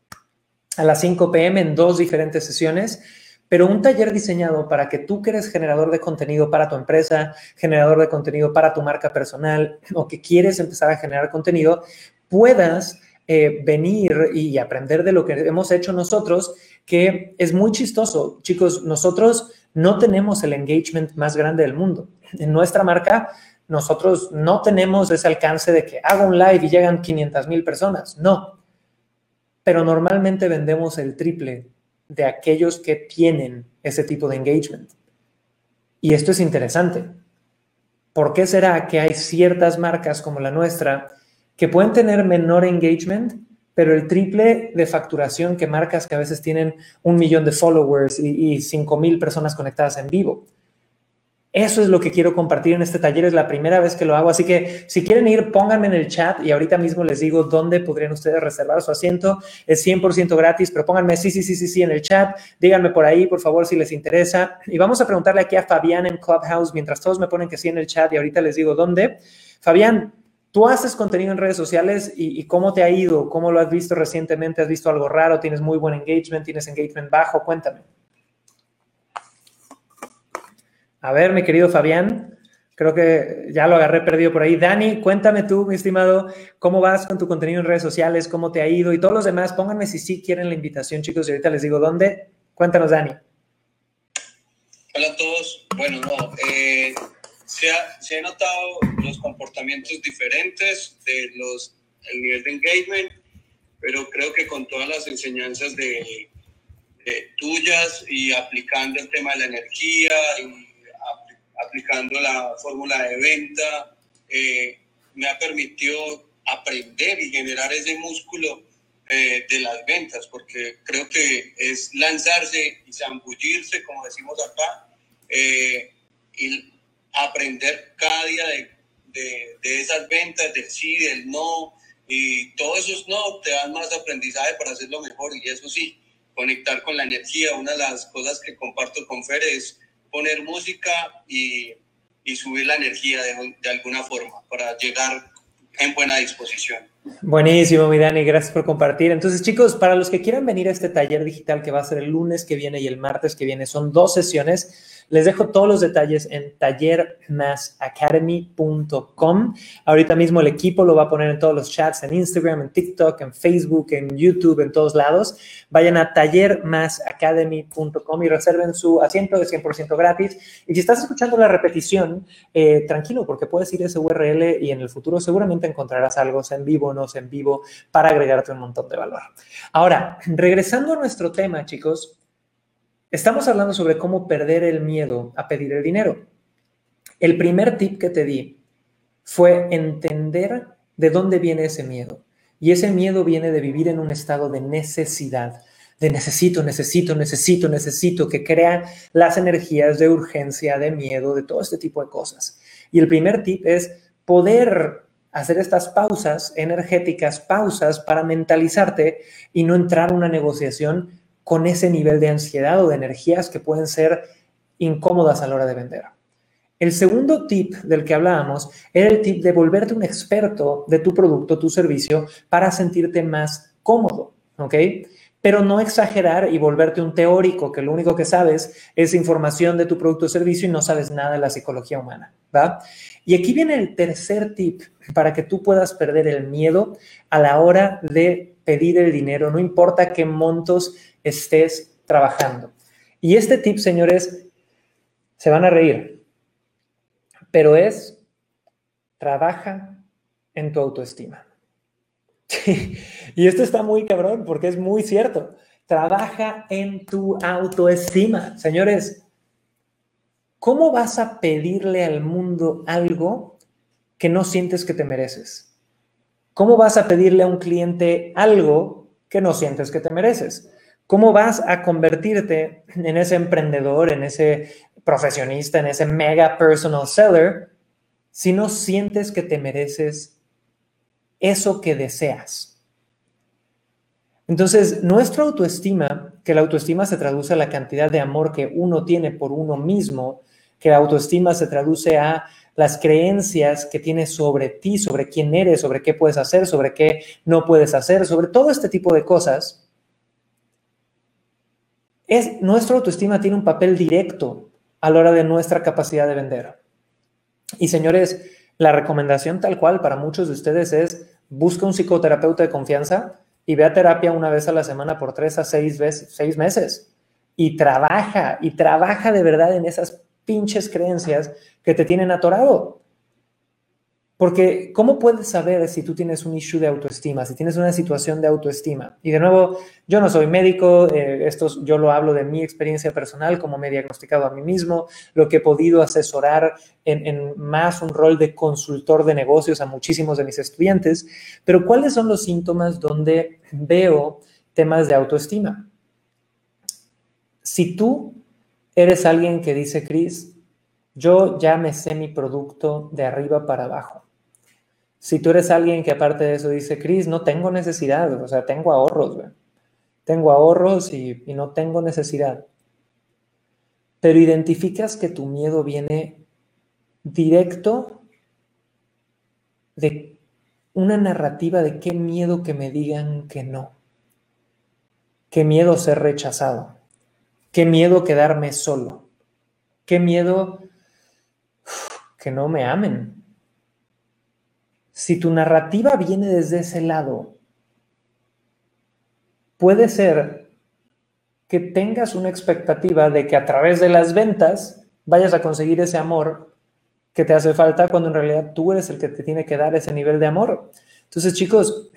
a las 5 pm en dos diferentes sesiones, pero un taller diseñado para que tú que eres generador de contenido para tu empresa, generador de contenido para tu marca personal o que quieres empezar a generar contenido, puedas eh, venir y aprender de lo que hemos hecho nosotros, que es muy chistoso. Chicos, nosotros no tenemos el engagement más grande del mundo. En nuestra marca, nosotros no tenemos ese alcance de que haga un live y llegan 500 mil personas. No, pero normalmente vendemos el triple de aquellos que tienen ese tipo de engagement. Y esto es interesante. ¿Por qué será que hay ciertas marcas como la nuestra que pueden tener menor engagement, pero el triple de facturación que marcas que a veces tienen un millón de followers y, y cinco mil personas conectadas en vivo? Eso es lo que quiero compartir en este taller. Es la primera vez que lo hago. Así que si quieren ir, pónganme en el chat y ahorita mismo les digo dónde podrían ustedes reservar su asiento. Es 100% gratis, pero pónganme sí, sí, sí, sí, sí en el chat. Díganme por ahí, por favor, si les interesa. Y vamos a preguntarle aquí a Fabián en Clubhouse mientras todos me ponen que sí en el chat y ahorita les digo dónde. Fabián, tú haces contenido en redes sociales y, y cómo te ha ido, cómo lo has visto recientemente, has visto algo raro, tienes muy buen engagement, tienes engagement bajo, cuéntame. A ver, mi querido Fabián, creo que ya lo agarré perdido por ahí. Dani, cuéntame tú, mi estimado, cómo vas con tu contenido en redes sociales, cómo te ha ido y todos los demás. Pónganme si sí quieren la invitación, chicos, y ahorita les digo dónde. Cuéntanos, Dani. Hola a todos. Bueno, no, eh, se, ha, notado los comportamientos diferentes de los, el nivel de engagement, pero creo que con todas las enseñanzas de tuyas y aplicando el tema de la energía y aplicando la fórmula de venta, eh, me ha permitido aprender y generar ese músculo eh, de las ventas, porque creo que es lanzarse y zambullirse, como decimos acá, eh, y aprender cada día de, de, esas ventas, del sí, del no, Y todo eso no, te dan más aprendizaje para hacerlo mejor. Y eso sí, conectar con la energía. Una de las cosas que comparto con Fer es poner música y, y subir la energía de, de alguna forma para llegar en buena disposición. Buenísimo, mi Dani, gracias por compartir. Entonces, chicos, para los que quieran venir a este taller digital que va a ser el lunes que viene y el martes que viene, son dos sesiones. Les dejo todos los detalles en tallermasacademy.com. Ahorita mismo el equipo lo va a poner en todos los chats, en Instagram, en TikTok, en Facebook, en YouTube, en todos lados. Vayan a tallermasacademy.com y reserven su asiento de 100% gratis. Y si estás escuchando la repetición, eh, tranquilo, porque puedes ir a ese URL y en el futuro seguramente encontrarás algo en vivo, no en vivo, para agregarte un montón de valor. Ahora, regresando a nuestro tema, chicos, Estamos hablando sobre cómo perder el miedo a pedir el dinero. El primer tip que te di fue entender de dónde viene ese miedo. Y ese miedo viene de vivir en un estado de necesidad, de necesito, necesito, necesito, necesito, que crea las energías de urgencia, de miedo, de todo este tipo de cosas. Y el primer tip es poder hacer estas pausas energéticas, pausas para mentalizarte y no entrar a una negociación con ese nivel de ansiedad o de energías que pueden ser incómodas a la hora de vender. El segundo tip del que hablábamos era el tip de volverte un experto de tu producto, tu servicio, para sentirte más cómodo, ¿ok? Pero no exagerar y volverte un teórico que lo único que sabes es información de tu producto o servicio y no sabes nada de la psicología humana, ¿va? Y aquí viene el tercer tip para que tú puedas perder el miedo a la hora de pedir el dinero, no importa qué montos estés trabajando. Y este tip, señores, se van a reír, pero es, trabaja en tu autoestima. y esto está muy cabrón porque es muy cierto. Trabaja en tu autoestima. Señores, ¿cómo vas a pedirle al mundo algo que no sientes que te mereces? ¿Cómo vas a pedirle a un cliente algo que no sientes que te mereces? ¿Cómo vas a convertirte en ese emprendedor, en ese profesionista, en ese mega personal seller, si no sientes que te mereces eso que deseas? Entonces, nuestra autoestima, que la autoestima se traduce a la cantidad de amor que uno tiene por uno mismo, que la autoestima se traduce a las creencias que tienes sobre ti, sobre quién eres, sobre qué puedes hacer, sobre qué no puedes hacer, sobre todo este tipo de cosas, es, nuestra autoestima tiene un papel directo a la hora de nuestra capacidad de vender. Y señores, la recomendación tal cual para muchos de ustedes es busca un psicoterapeuta de confianza y ve a terapia una vez a la semana por tres a seis, veces, seis meses. Y trabaja, y trabaja de verdad en esas pinches creencias que te tienen atorado. Porque, ¿cómo puedes saber si tú tienes un issue de autoestima, si tienes una situación de autoestima? Y de nuevo, yo no soy médico, eh, esto yo lo hablo de mi experiencia personal, como me he diagnosticado a mí mismo, lo que he podido asesorar en, en más un rol de consultor de negocios a muchísimos de mis estudiantes. Pero, ¿cuáles son los síntomas donde veo temas de autoestima? Si tú eres alguien que dice, Cris, yo ya me sé mi producto de arriba para abajo si tú eres alguien que aparte de eso dice, Cris, no tengo necesidad, o sea, tengo ahorros, tengo ahorros y no tengo necesidad. Pero identificas que tu miedo viene directo de una narrativa de qué miedo que me digan que no. Qué miedo ser rechazado. Qué miedo quedarme solo. Qué miedo que no me amen si tu narrativa viene desde ese lado, puede ser que tengas una expectativa de que a través de las ventas vayas a conseguir ese amor que te hace falta cuando en realidad tú eres el que te tiene que dar ese nivel de amor. Entonces, chicos,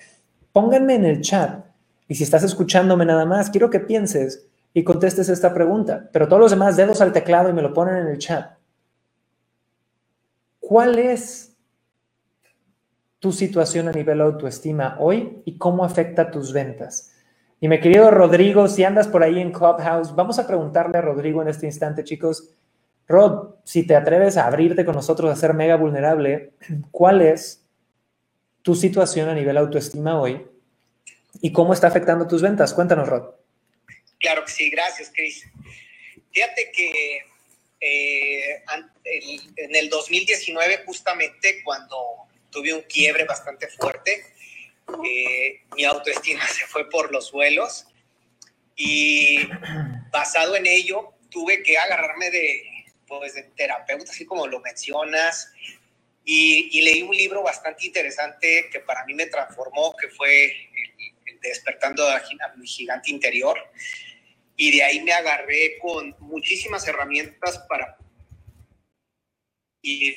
pónganme en el chat y si estás escuchándome nada más, quiero que pienses y contestes esta pregunta, pero todos los demás dedos al teclado y me lo ponen en el chat. ¿Cuál es tu situación a nivel autoestima hoy y cómo afecta tus ventas. Y mi querido Rodrigo, si andas por ahí en Clubhouse, vamos a preguntarle a Rodrigo en este instante, chicos. Rod, si te atreves a abrirte con nosotros, a ser mega vulnerable, ¿cuál es tu situación a nivel autoestima hoy y cómo está afectando tus ventas. Cuéntanos, Rod. Claro que sí, gracias, Chris. Fíjate que eh, en el 2019, justamente cuando tuve un quiebre bastante fuerte, eh, mi autoestima se fue por los suelos y basado en ello tuve que agarrarme de, pues, de terapeuta, así como lo mencionas, y, leí un libro bastante interesante que para mí me transformó, que fue Despertando a mi gigante interior. Y de ahí me agarré con muchísimas herramientas para... Y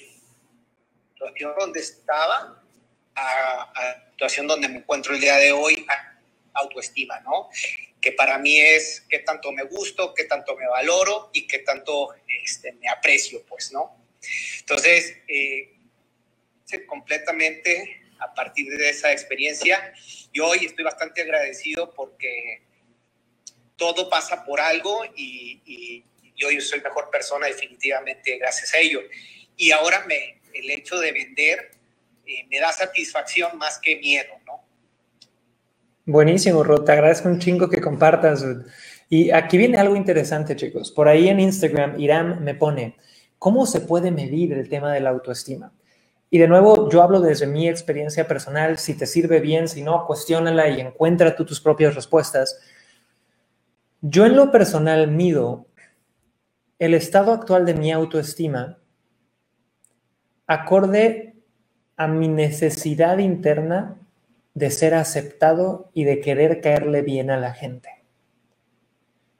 situación donde estaba a, la situación donde me encuentro el día de hoy, autoestima, ¿no? Que para mí es qué tanto me gusto, qué tanto me valoro y qué tanto este, me aprecio, pues, ¿no? Entonces, eh, completamente a partir de esa experiencia y hoy estoy bastante agradecido porque todo pasa por algo y, y, hoy soy mejor persona definitivamente gracias a ello. Y ahora me, el hecho de vender eh, me da satisfacción más que miedo, ¿no? Buenísimo, Rod. Te agradezco un chingo que compartas. Y aquí viene algo interesante, chicos. Por ahí en Instagram, Irán me pone, ¿cómo se puede medir el tema de la autoestima? Y de nuevo, yo hablo desde mi experiencia personal, si te sirve bien, si no, cuestiónala y encuentra tú tus propias respuestas. Yo en lo personal mido el estado actual de mi autoestima acorde a mi necesidad interna de ser aceptado y de querer caerle bien a la gente.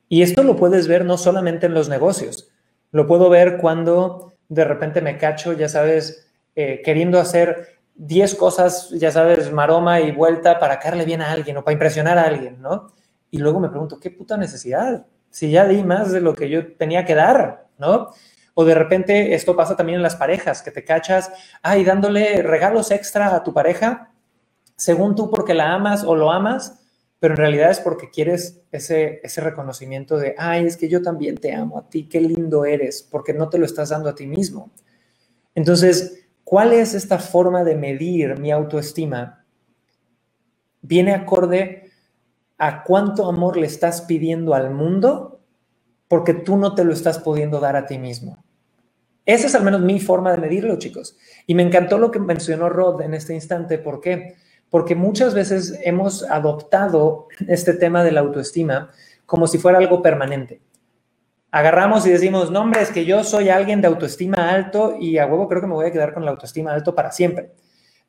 Y esto lo puedes ver no solamente en los negocios, lo puedo ver cuando de repente me cacho, ya sabes, eh, queriendo hacer 10 cosas, ya sabes, maroma y vuelta para caerle bien a alguien o para impresionar a alguien, ¿no? Y luego me pregunto, ¿qué puta necesidad? Si ya di más de lo que yo tenía que dar, ¿no? O de repente esto pasa también en las parejas, que te cachas, ay, dándole regalos extra a tu pareja, según tú porque la amas o lo amas, pero en realidad es porque quieres ese, ese reconocimiento de, ay, es que yo también te amo a ti, qué lindo eres, porque no te lo estás dando a ti mismo. Entonces, ¿Cuál es esta forma de medir mi autoestima? Viene acorde a cuánto amor le estás pidiendo al mundo porque tú no te lo estás pudiendo dar a ti mismo. Esa es al menos mi forma de medirlo, chicos. Y me encantó lo que mencionó Rod en este instante. ¿Por qué? Porque muchas veces hemos adoptado este tema de la autoestima como si fuera algo permanente agarramos y decimos, no, hombre, es que yo soy alguien de autoestima alto y a huevo creo que me voy a quedar con la autoestima alto para siempre.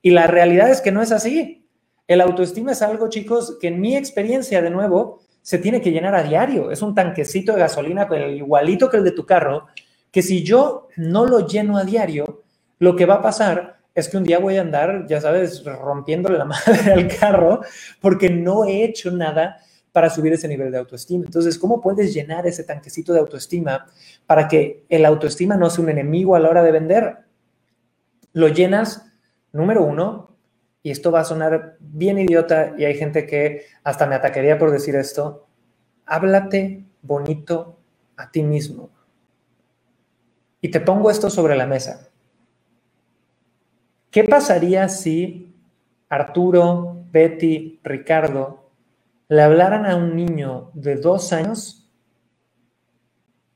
Y la realidad es que no es así. El autoestima es algo, chicos, que en mi experiencia, de nuevo, se tiene que llenar a diario. Es un tanquecito de gasolina igualito que el de tu carro, que si yo no lo lleno a diario, lo que va a pasar es que un día voy a andar, ya sabes, rompiéndole la madre al carro porque no he hecho nada para subir ese nivel de autoestima. Entonces, ¿cómo puedes llenar ese tanquecito de autoestima para que el autoestima no sea un enemigo a la hora de vender? Lo llenas, número uno, y esto va a sonar bien idiota y hay gente que hasta me atacaría por decir esto, háblate bonito a ti mismo. Y te pongo esto sobre la mesa. ¿Qué pasaría si Arturo, Betty, Ricardo le hablaran a un niño de dos años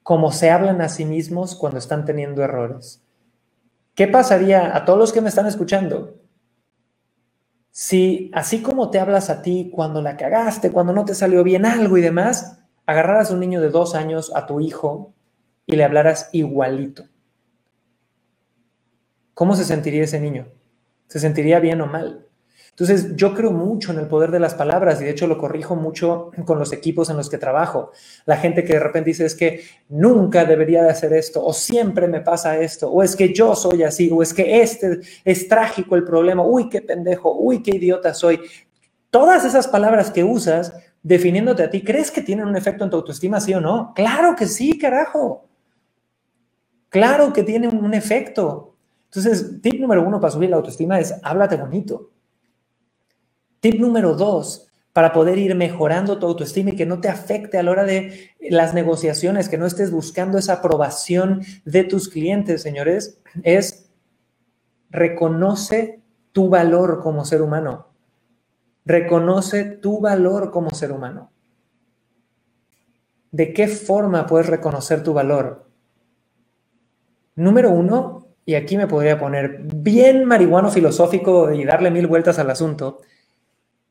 como se hablan a sí mismos cuando están teniendo errores. ¿Qué pasaría a todos los que me están escuchando? Si así como te hablas a ti cuando la cagaste, cuando no te salió bien algo y demás, agarraras a un niño de dos años, a tu hijo, y le hablaras igualito. ¿Cómo se sentiría ese niño? ¿Se sentiría bien o mal? Entonces, yo creo mucho en el poder de las palabras y de hecho lo corrijo mucho con los equipos en los que trabajo. La gente que de repente dice es que nunca debería de hacer esto o siempre me pasa esto o es que yo soy así o es que este es trágico el problema, uy, qué pendejo, uy, qué idiota soy. Todas esas palabras que usas definiéndote a ti, ¿crees que tienen un efecto en tu autoestima, sí o no? Claro que sí, carajo. Claro que tienen un efecto. Entonces, tip número uno para subir la autoestima es háblate bonito. Tip número dos, para poder ir mejorando tu autoestima y que no te afecte a la hora de las negociaciones, que no estés buscando esa aprobación de tus clientes, señores, es reconoce tu valor como ser humano. Reconoce tu valor como ser humano. ¿De qué forma puedes reconocer tu valor? Número uno, y aquí me podría poner bien marihuano filosófico y darle mil vueltas al asunto,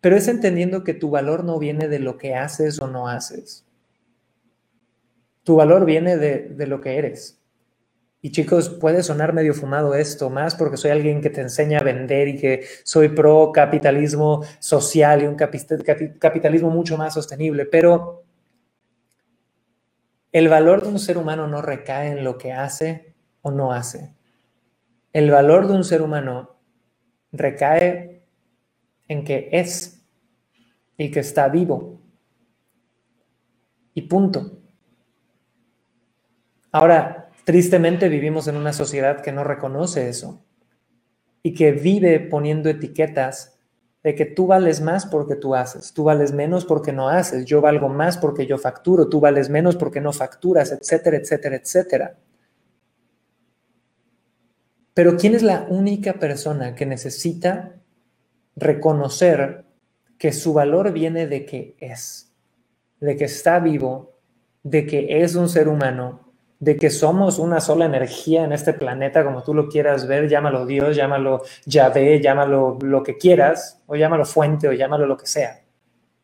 pero es entendiendo que tu valor no viene de lo que haces o no haces. Tu valor viene de, de lo que eres. Y chicos, puede sonar medio fumado esto, más porque soy alguien que te enseña a vender y que soy pro capitalismo social y un capitalismo mucho más sostenible, pero el valor de un ser humano no recae en lo que hace o no hace. El valor de un ser humano recae en que es y que está vivo. Y punto. Ahora, tristemente vivimos en una sociedad que no reconoce eso y que vive poniendo etiquetas de que tú vales más porque tú haces, tú vales menos porque no haces, yo valgo más porque yo facturo, tú vales menos porque no facturas, etcétera, etcétera, etcétera. Pero ¿quién es la única persona que necesita reconocer que su valor viene de que es, de que está vivo, de que es un ser humano, de que somos una sola energía en este planeta, como tú lo quieras ver, llámalo Dios, llámalo Yahvé, llámalo lo que quieras, o llámalo fuente, o llámalo lo que sea.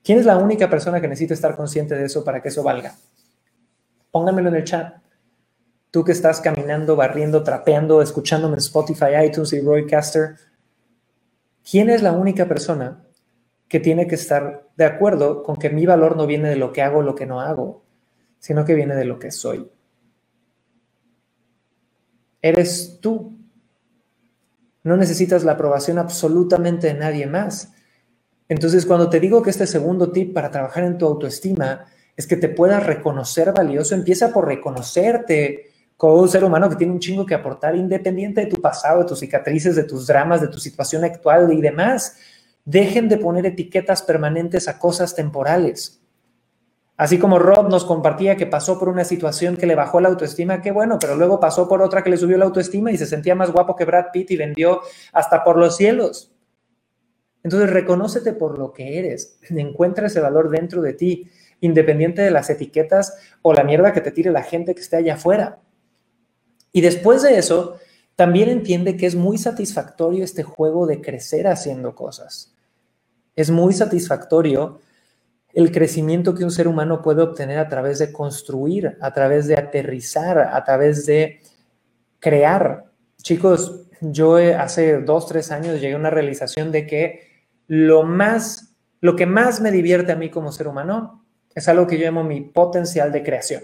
¿Quién es la única persona que necesita estar consciente de eso para que eso valga? Pónganmelo en el chat. Tú que estás caminando, barriendo, trapeando, escuchándome en Spotify, iTunes y Roycaster, ¿quién es la única persona que tiene que estar de acuerdo con que mi valor no viene de lo que hago o lo que no hago, sino que viene de lo que soy? Eres tú. No necesitas la aprobación absolutamente de nadie más. Entonces, cuando te digo que este segundo tip para trabajar en tu autoestima es que te puedas reconocer valioso, empieza por reconocerte como un ser humano que tiene un chingo que aportar, independiente de tu pasado, de tus cicatrices, de tus dramas, de tu situación actual y demás. Dejen de poner etiquetas permanentes a cosas temporales. Así como Rob nos compartía que pasó por una situación que le bajó la autoestima, qué bueno, pero luego pasó por otra que le subió la autoestima y se sentía más guapo que Brad Pitt y vendió hasta por los cielos. Entonces, reconócete por lo que eres, encuentra ese valor dentro de ti, independiente de las etiquetas o la mierda que te tire la gente que esté allá afuera. Y después de eso, también entiende que es muy satisfactorio este juego de crecer haciendo cosas. Es muy satisfactorio el crecimiento que un ser humano puede obtener a través de construir, a través de aterrizar, a través de crear. Chicos, yo hace dos, tres años llegué a una realización de que lo más, lo que más me divierte a mí como ser humano es algo que yo llamo mi potencial de creación.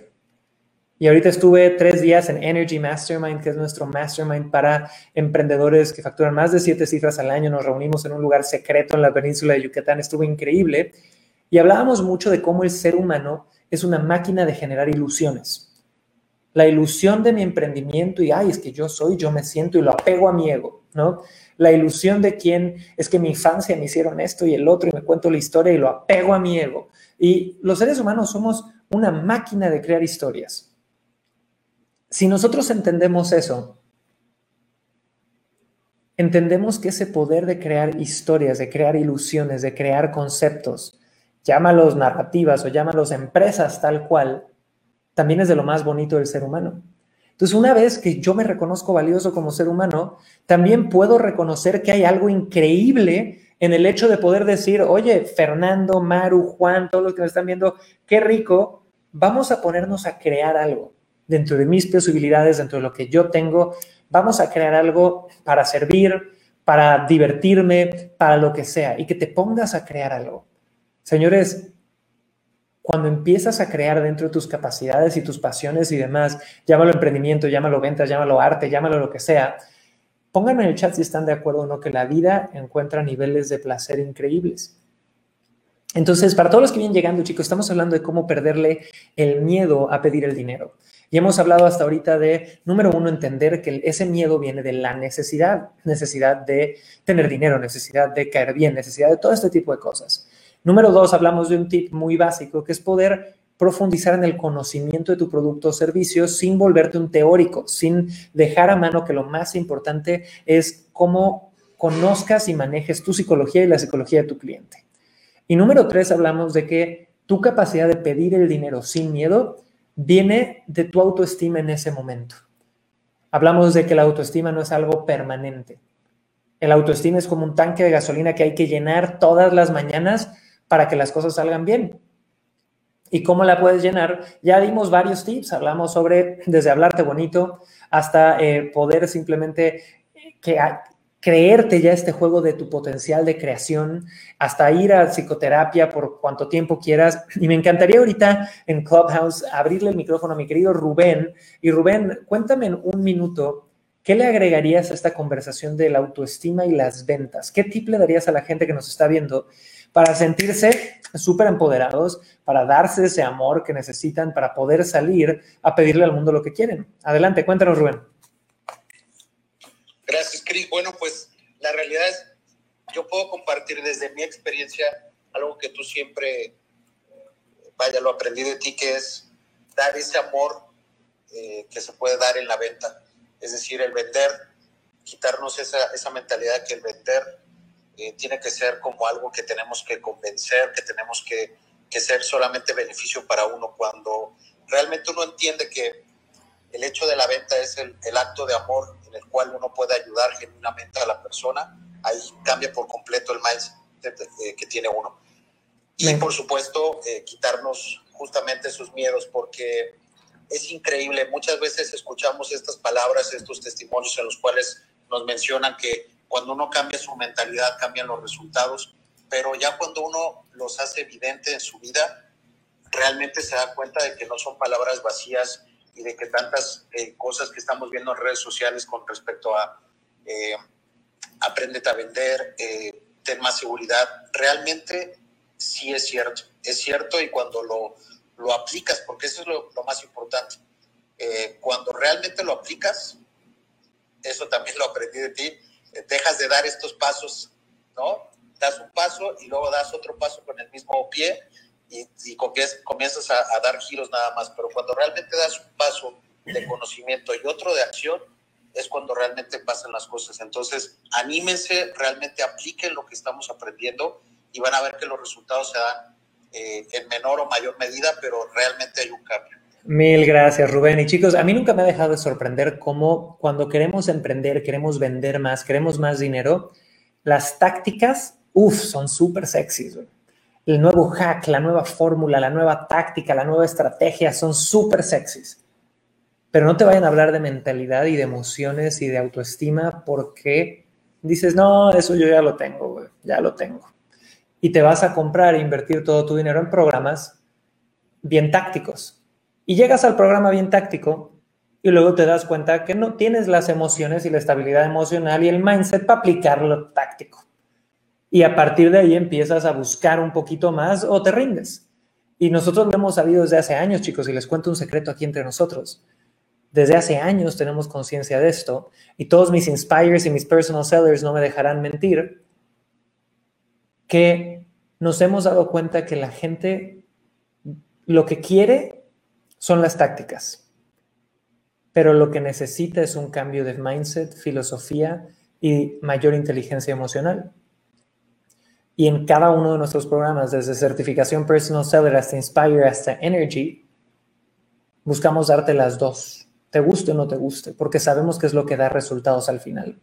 Y ahorita estuve tres días en Energy Mastermind, que es nuestro mastermind para emprendedores que facturan más de siete cifras al año. Nos reunimos en un lugar secreto en la península de Yucatán. Estuvo increíble. Y hablábamos mucho de cómo el ser humano es una máquina de generar ilusiones. La ilusión de mi emprendimiento y, ay, es que yo soy, yo me siento y lo apego a mi ego, ¿no? La ilusión de quién es que mi infancia me hicieron esto y el otro y me cuento la historia y lo apego a mi ego. Y los seres humanos somos una máquina de crear historias. Si nosotros entendemos eso, entendemos que ese poder de crear historias, de crear ilusiones, de crear conceptos, llámalos narrativas o llámalos empresas tal cual, también es de lo más bonito del ser humano. Entonces, una vez que yo me reconozco valioso como ser humano, también puedo reconocer que hay algo increíble en el hecho de poder decir, oye, Fernando, Maru, Juan, todos los que me están viendo, qué rico, vamos a ponernos a crear algo dentro de mis posibilidades, dentro de lo que yo tengo, vamos a crear algo para servir, para divertirme, para lo que sea, y que te pongas a crear algo. Señores, cuando empiezas a crear dentro de tus capacidades y tus pasiones y demás, llámalo emprendimiento, llámalo ventas, llámalo arte, llámalo lo que sea, pónganme en el chat si están de acuerdo o no que la vida encuentra niveles de placer increíbles. Entonces, para todos los que vienen llegando, chicos, estamos hablando de cómo perderle el miedo a pedir el dinero. Y hemos hablado hasta ahorita de, número uno, entender que ese miedo viene de la necesidad, necesidad de tener dinero, necesidad de caer bien, necesidad de todo este tipo de cosas. Número dos, hablamos de un tip muy básico que es poder profundizar en el conocimiento de tu producto o servicio sin volverte un teórico, sin dejar a mano que lo más importante es cómo conozcas y manejes tu psicología y la psicología de tu cliente. Y número tres, hablamos de que tu capacidad de pedir el dinero sin miedo viene de tu autoestima en ese momento. Hablamos de que la autoestima no es algo permanente. El autoestima es como un tanque de gasolina que hay que llenar todas las mañanas para que las cosas salgan bien. ¿Y cómo la puedes llenar? Ya dimos varios tips, hablamos sobre desde hablarte bonito hasta eh, poder simplemente que, creerte ya este juego de tu potencial de creación, hasta ir a psicoterapia por cuanto tiempo quieras. Y me encantaría ahorita en Clubhouse abrirle el micrófono a mi querido Rubén. Y Rubén, cuéntame en un minuto, ¿qué le agregarías a esta conversación de la autoestima y las ventas? ¿Qué tip le darías a la gente que nos está viendo para sentirse súper empoderados, para darse ese amor que necesitan, para poder salir a pedirle al mundo lo que quieren? Adelante, cuéntanos, Rubén. Gracias, Cris. Bueno, pues la realidad es, yo puedo compartir desde mi experiencia algo que tú siempre, vaya, lo aprendí de ti, que es dar ese amor eh, que se puede dar en la venta. Es decir, el vender, quitarnos esa, esa mentalidad que el vender eh, tiene que ser como algo que tenemos que convencer, que tenemos que, que ser solamente beneficio para uno, cuando realmente uno entiende que el hecho de la venta es el, el, acto de amor en el cual uno puede ayudar genuinamente a la persona, ahí cambia por completo el mindset que tiene uno. Y por supuesto, eh, quitarnos justamente esos miedos, porque es increíble, muchas veces escuchamos estas palabras, estos testimonios en los cuales nos mencionan que cuando uno cambia su mentalidad, cambian los resultados, pero ya cuando uno los hace evidente en su vida, realmente se da cuenta de que no son palabras vacías y de que tantas eh, cosas que estamos viendo en redes sociales con respecto a eh, aprendete a vender, eh, ten más seguridad, realmente sí es cierto, es cierto y cuando lo, lo aplicas, porque eso es lo, lo más importante, eh, cuando realmente lo aplicas, eso también lo aprendí de ti, dejas de dar estos pasos, ¿no? Das un paso y luego das otro paso con el mismo pie y, y comienzas a, a, dar giros nada más, pero cuando realmente das un paso de conocimiento y otro de acción, es cuando realmente pasan las cosas. Entonces, anímense, realmente apliquen lo que estamos aprendiendo y van a ver que los resultados se dan eh, en menor o mayor medida, pero realmente hay un cambio. Mil gracias, Rubén. Y chicos, a mí nunca me ha dejado de sorprender cómo cuando queremos emprender, queremos vender más, queremos más dinero, las tácticas, uff, son súper sexys. Güey el nuevo hack, la nueva fórmula, la nueva táctica, la nueva estrategia son súper sexys. Pero no te vayan a hablar de mentalidad y de emociones y de autoestima porque dices, no, eso yo ya lo tengo, ya lo tengo. Y te vas a comprar e invertir todo tu dinero en programas bien tácticos. Y llegas al programa bien táctico y luego te das cuenta que no tienes las emociones y la estabilidad emocional y el mindset para aplicar lo táctico y a partir de ahí empiezas a buscar un poquito más o te rindes. Y nosotros lo hemos sabido desde hace años, chicos, y les cuento un secreto aquí entre nosotros. Desde hace años tenemos conciencia de esto y todos mis inspires y mis personal sellers no me dejarán mentir que nos hemos dado cuenta que la gente lo que quiere son las tácticas, pero lo que necesita es un cambio de mindset, filosofía y mayor inteligencia emocional. Y en cada uno de nuestros programas, desde certificación personal seller hasta Inspire hasta Energy, buscamos darte las dos, te guste o no te guste, porque sabemos que es lo que da resultados al final.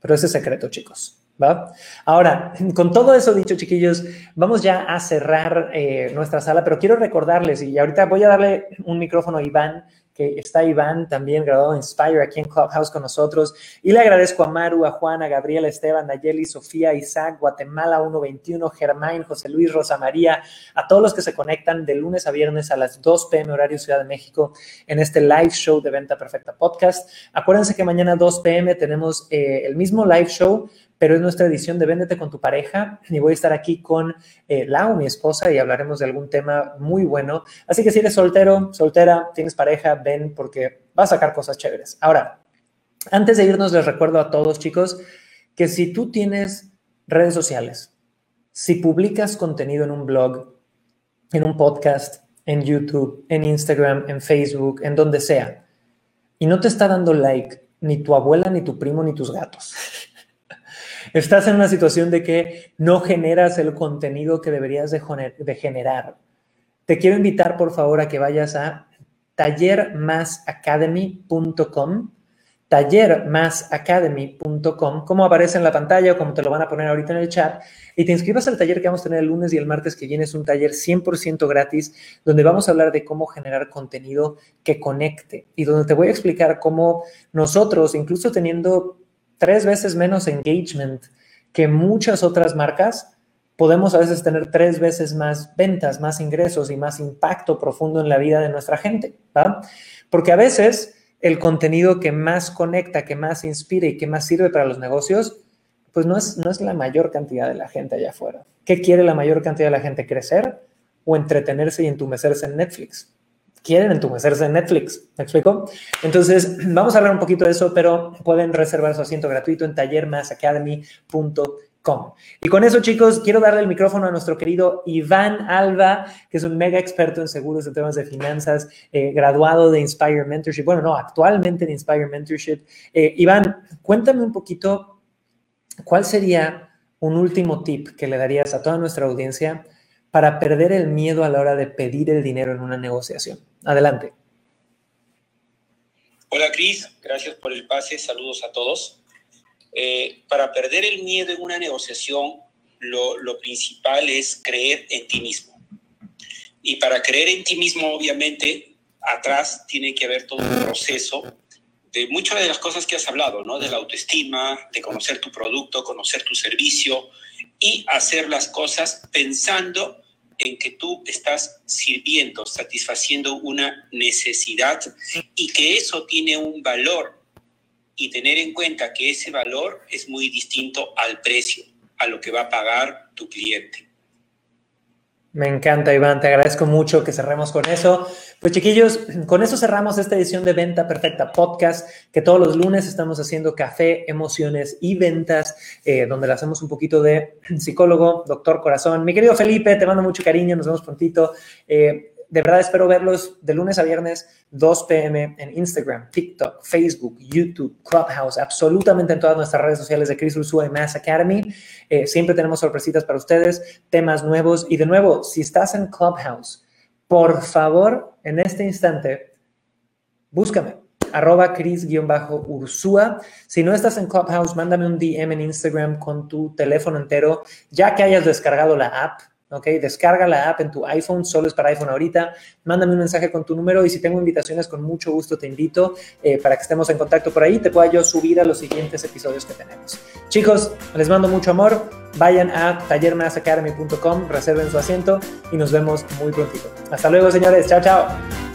Pero ese es secreto, chicos. ¿Va? Ahora, con todo eso dicho, chiquillos, vamos ya a cerrar eh, nuestra sala, pero quiero recordarles, y ahorita voy a darle un micrófono a Iván que está Iván también graduado en Inspire aquí en Clubhouse con nosotros. Y le agradezco a Maru, a Juan, a Gabriela, Esteban, Nayeli, Sofía, Isaac, Guatemala 121, Germán, José Luis, Rosa María, a todos los que se conectan de lunes a viernes a las 2 pm horario Ciudad de México en este live show de Venta Perfecta Podcast. Acuérdense que mañana 2 pm tenemos eh, el mismo live show pero es nuestra edición de Véndete con tu pareja y voy a estar aquí con eh, Lau, mi esposa, y hablaremos de algún tema muy bueno. Así que si eres soltero, soltera, tienes pareja, ven porque va a sacar cosas chéveres. Ahora, antes de irnos, les recuerdo a todos, chicos, que si tú tienes redes sociales, si publicas contenido en un blog, en un podcast, en YouTube, en Instagram, en Facebook, en donde sea, y no te está dando like ni tu abuela, ni tu primo, ni tus gatos estás en una situación de que no generas el contenido que deberías de, generar, te quiero invitar por favor a que vayas a tallermasacademy.com tallermasacademy.com, como aparece en la pantalla o como te lo van a poner ahorita en el chat, y te inscribas al taller que vamos a tener el lunes y el martes que viene. Es un taller 100% gratis donde vamos a hablar de cómo generar contenido que conecte y donde te voy a explicar cómo nosotros, incluso teniendo tres veces menos engagement que muchas otras marcas, podemos a veces tener tres veces más ventas, más ingresos y más impacto profundo en la vida de nuestra gente. Porque a veces el contenido que más conecta, que más inspira y que más sirve para los negocios, pues no es, no es la mayor cantidad de la gente allá afuera. ¿Qué quiere la mayor cantidad de la gente? ¿Crecer o entretenerse y entumecerse en Netflix? Quieren entumecerse en Netflix, ¿me explico? Entonces, vamos a hablar un poquito de eso, pero pueden reservar su asiento gratuito en tallermasacademy.com y con eso, chicos, quiero darle el micrófono a nuestro querido Iván Alba, que es un mega experto en seguros en temas de finanzas, eh, graduado de Inspire Mentorship. Bueno, no, actualmente en Inspire Mentorship. Eh, Iván, cuéntame un poquito cuál sería un último tip que le darías a toda nuestra audiencia para perder el miedo a la hora de pedir el dinero en una negociación. Adelante. Hola Cris, gracias por el pase, saludos a todos. Eh, para perder el miedo en una negociación, lo, lo principal es creer en ti mismo. Y para creer en ti mismo, obviamente, atrás tiene que haber todo un proceso de muchas de las cosas que has hablado, ¿no? De la autoestima, de conocer tu producto, conocer tu servicio y hacer las cosas pensando en que tú estás sirviendo, satisfaciendo una necesidad y que eso tiene un valor y tener en cuenta que ese valor es muy distinto al precio, a lo que va a pagar tu cliente. Me encanta, Iván. Te agradezco mucho que cerremos con eso. Pues chiquillos, con eso cerramos esta edición de Venta Perfecta Podcast, que todos los lunes estamos haciendo café, emociones y ventas, eh, donde le hacemos un poquito de psicólogo, doctor corazón. Mi querido Felipe, te mando mucho cariño, nos vemos prontito. Eh, de verdad espero verlos de lunes a viernes, 2 p.m. en Instagram, TikTok, Facebook, YouTube, Clubhouse, absolutamente en todas nuestras redes sociales de Chris Ursula y Mass Academy. Eh, siempre tenemos sorpresitas para ustedes, temas nuevos. Y de nuevo, si estás en Clubhouse, por favor, en este instante, búscame arroba Cris-Ursúa. Si no estás en Clubhouse, mándame un DM en Instagram con tu teléfono entero, ya que hayas descargado la app ¿ok? Descarga la app en tu iPhone, solo es para iPhone ahorita, mándame un mensaje con tu número y si tengo invitaciones con mucho gusto te invito eh, para que estemos en contacto por ahí, te pueda yo subir a los siguientes episodios que tenemos. Chicos, les mando mucho amor, vayan a tallermasacademy.com, reserven su asiento y nos vemos muy prontito. Hasta luego señores, chao, chao.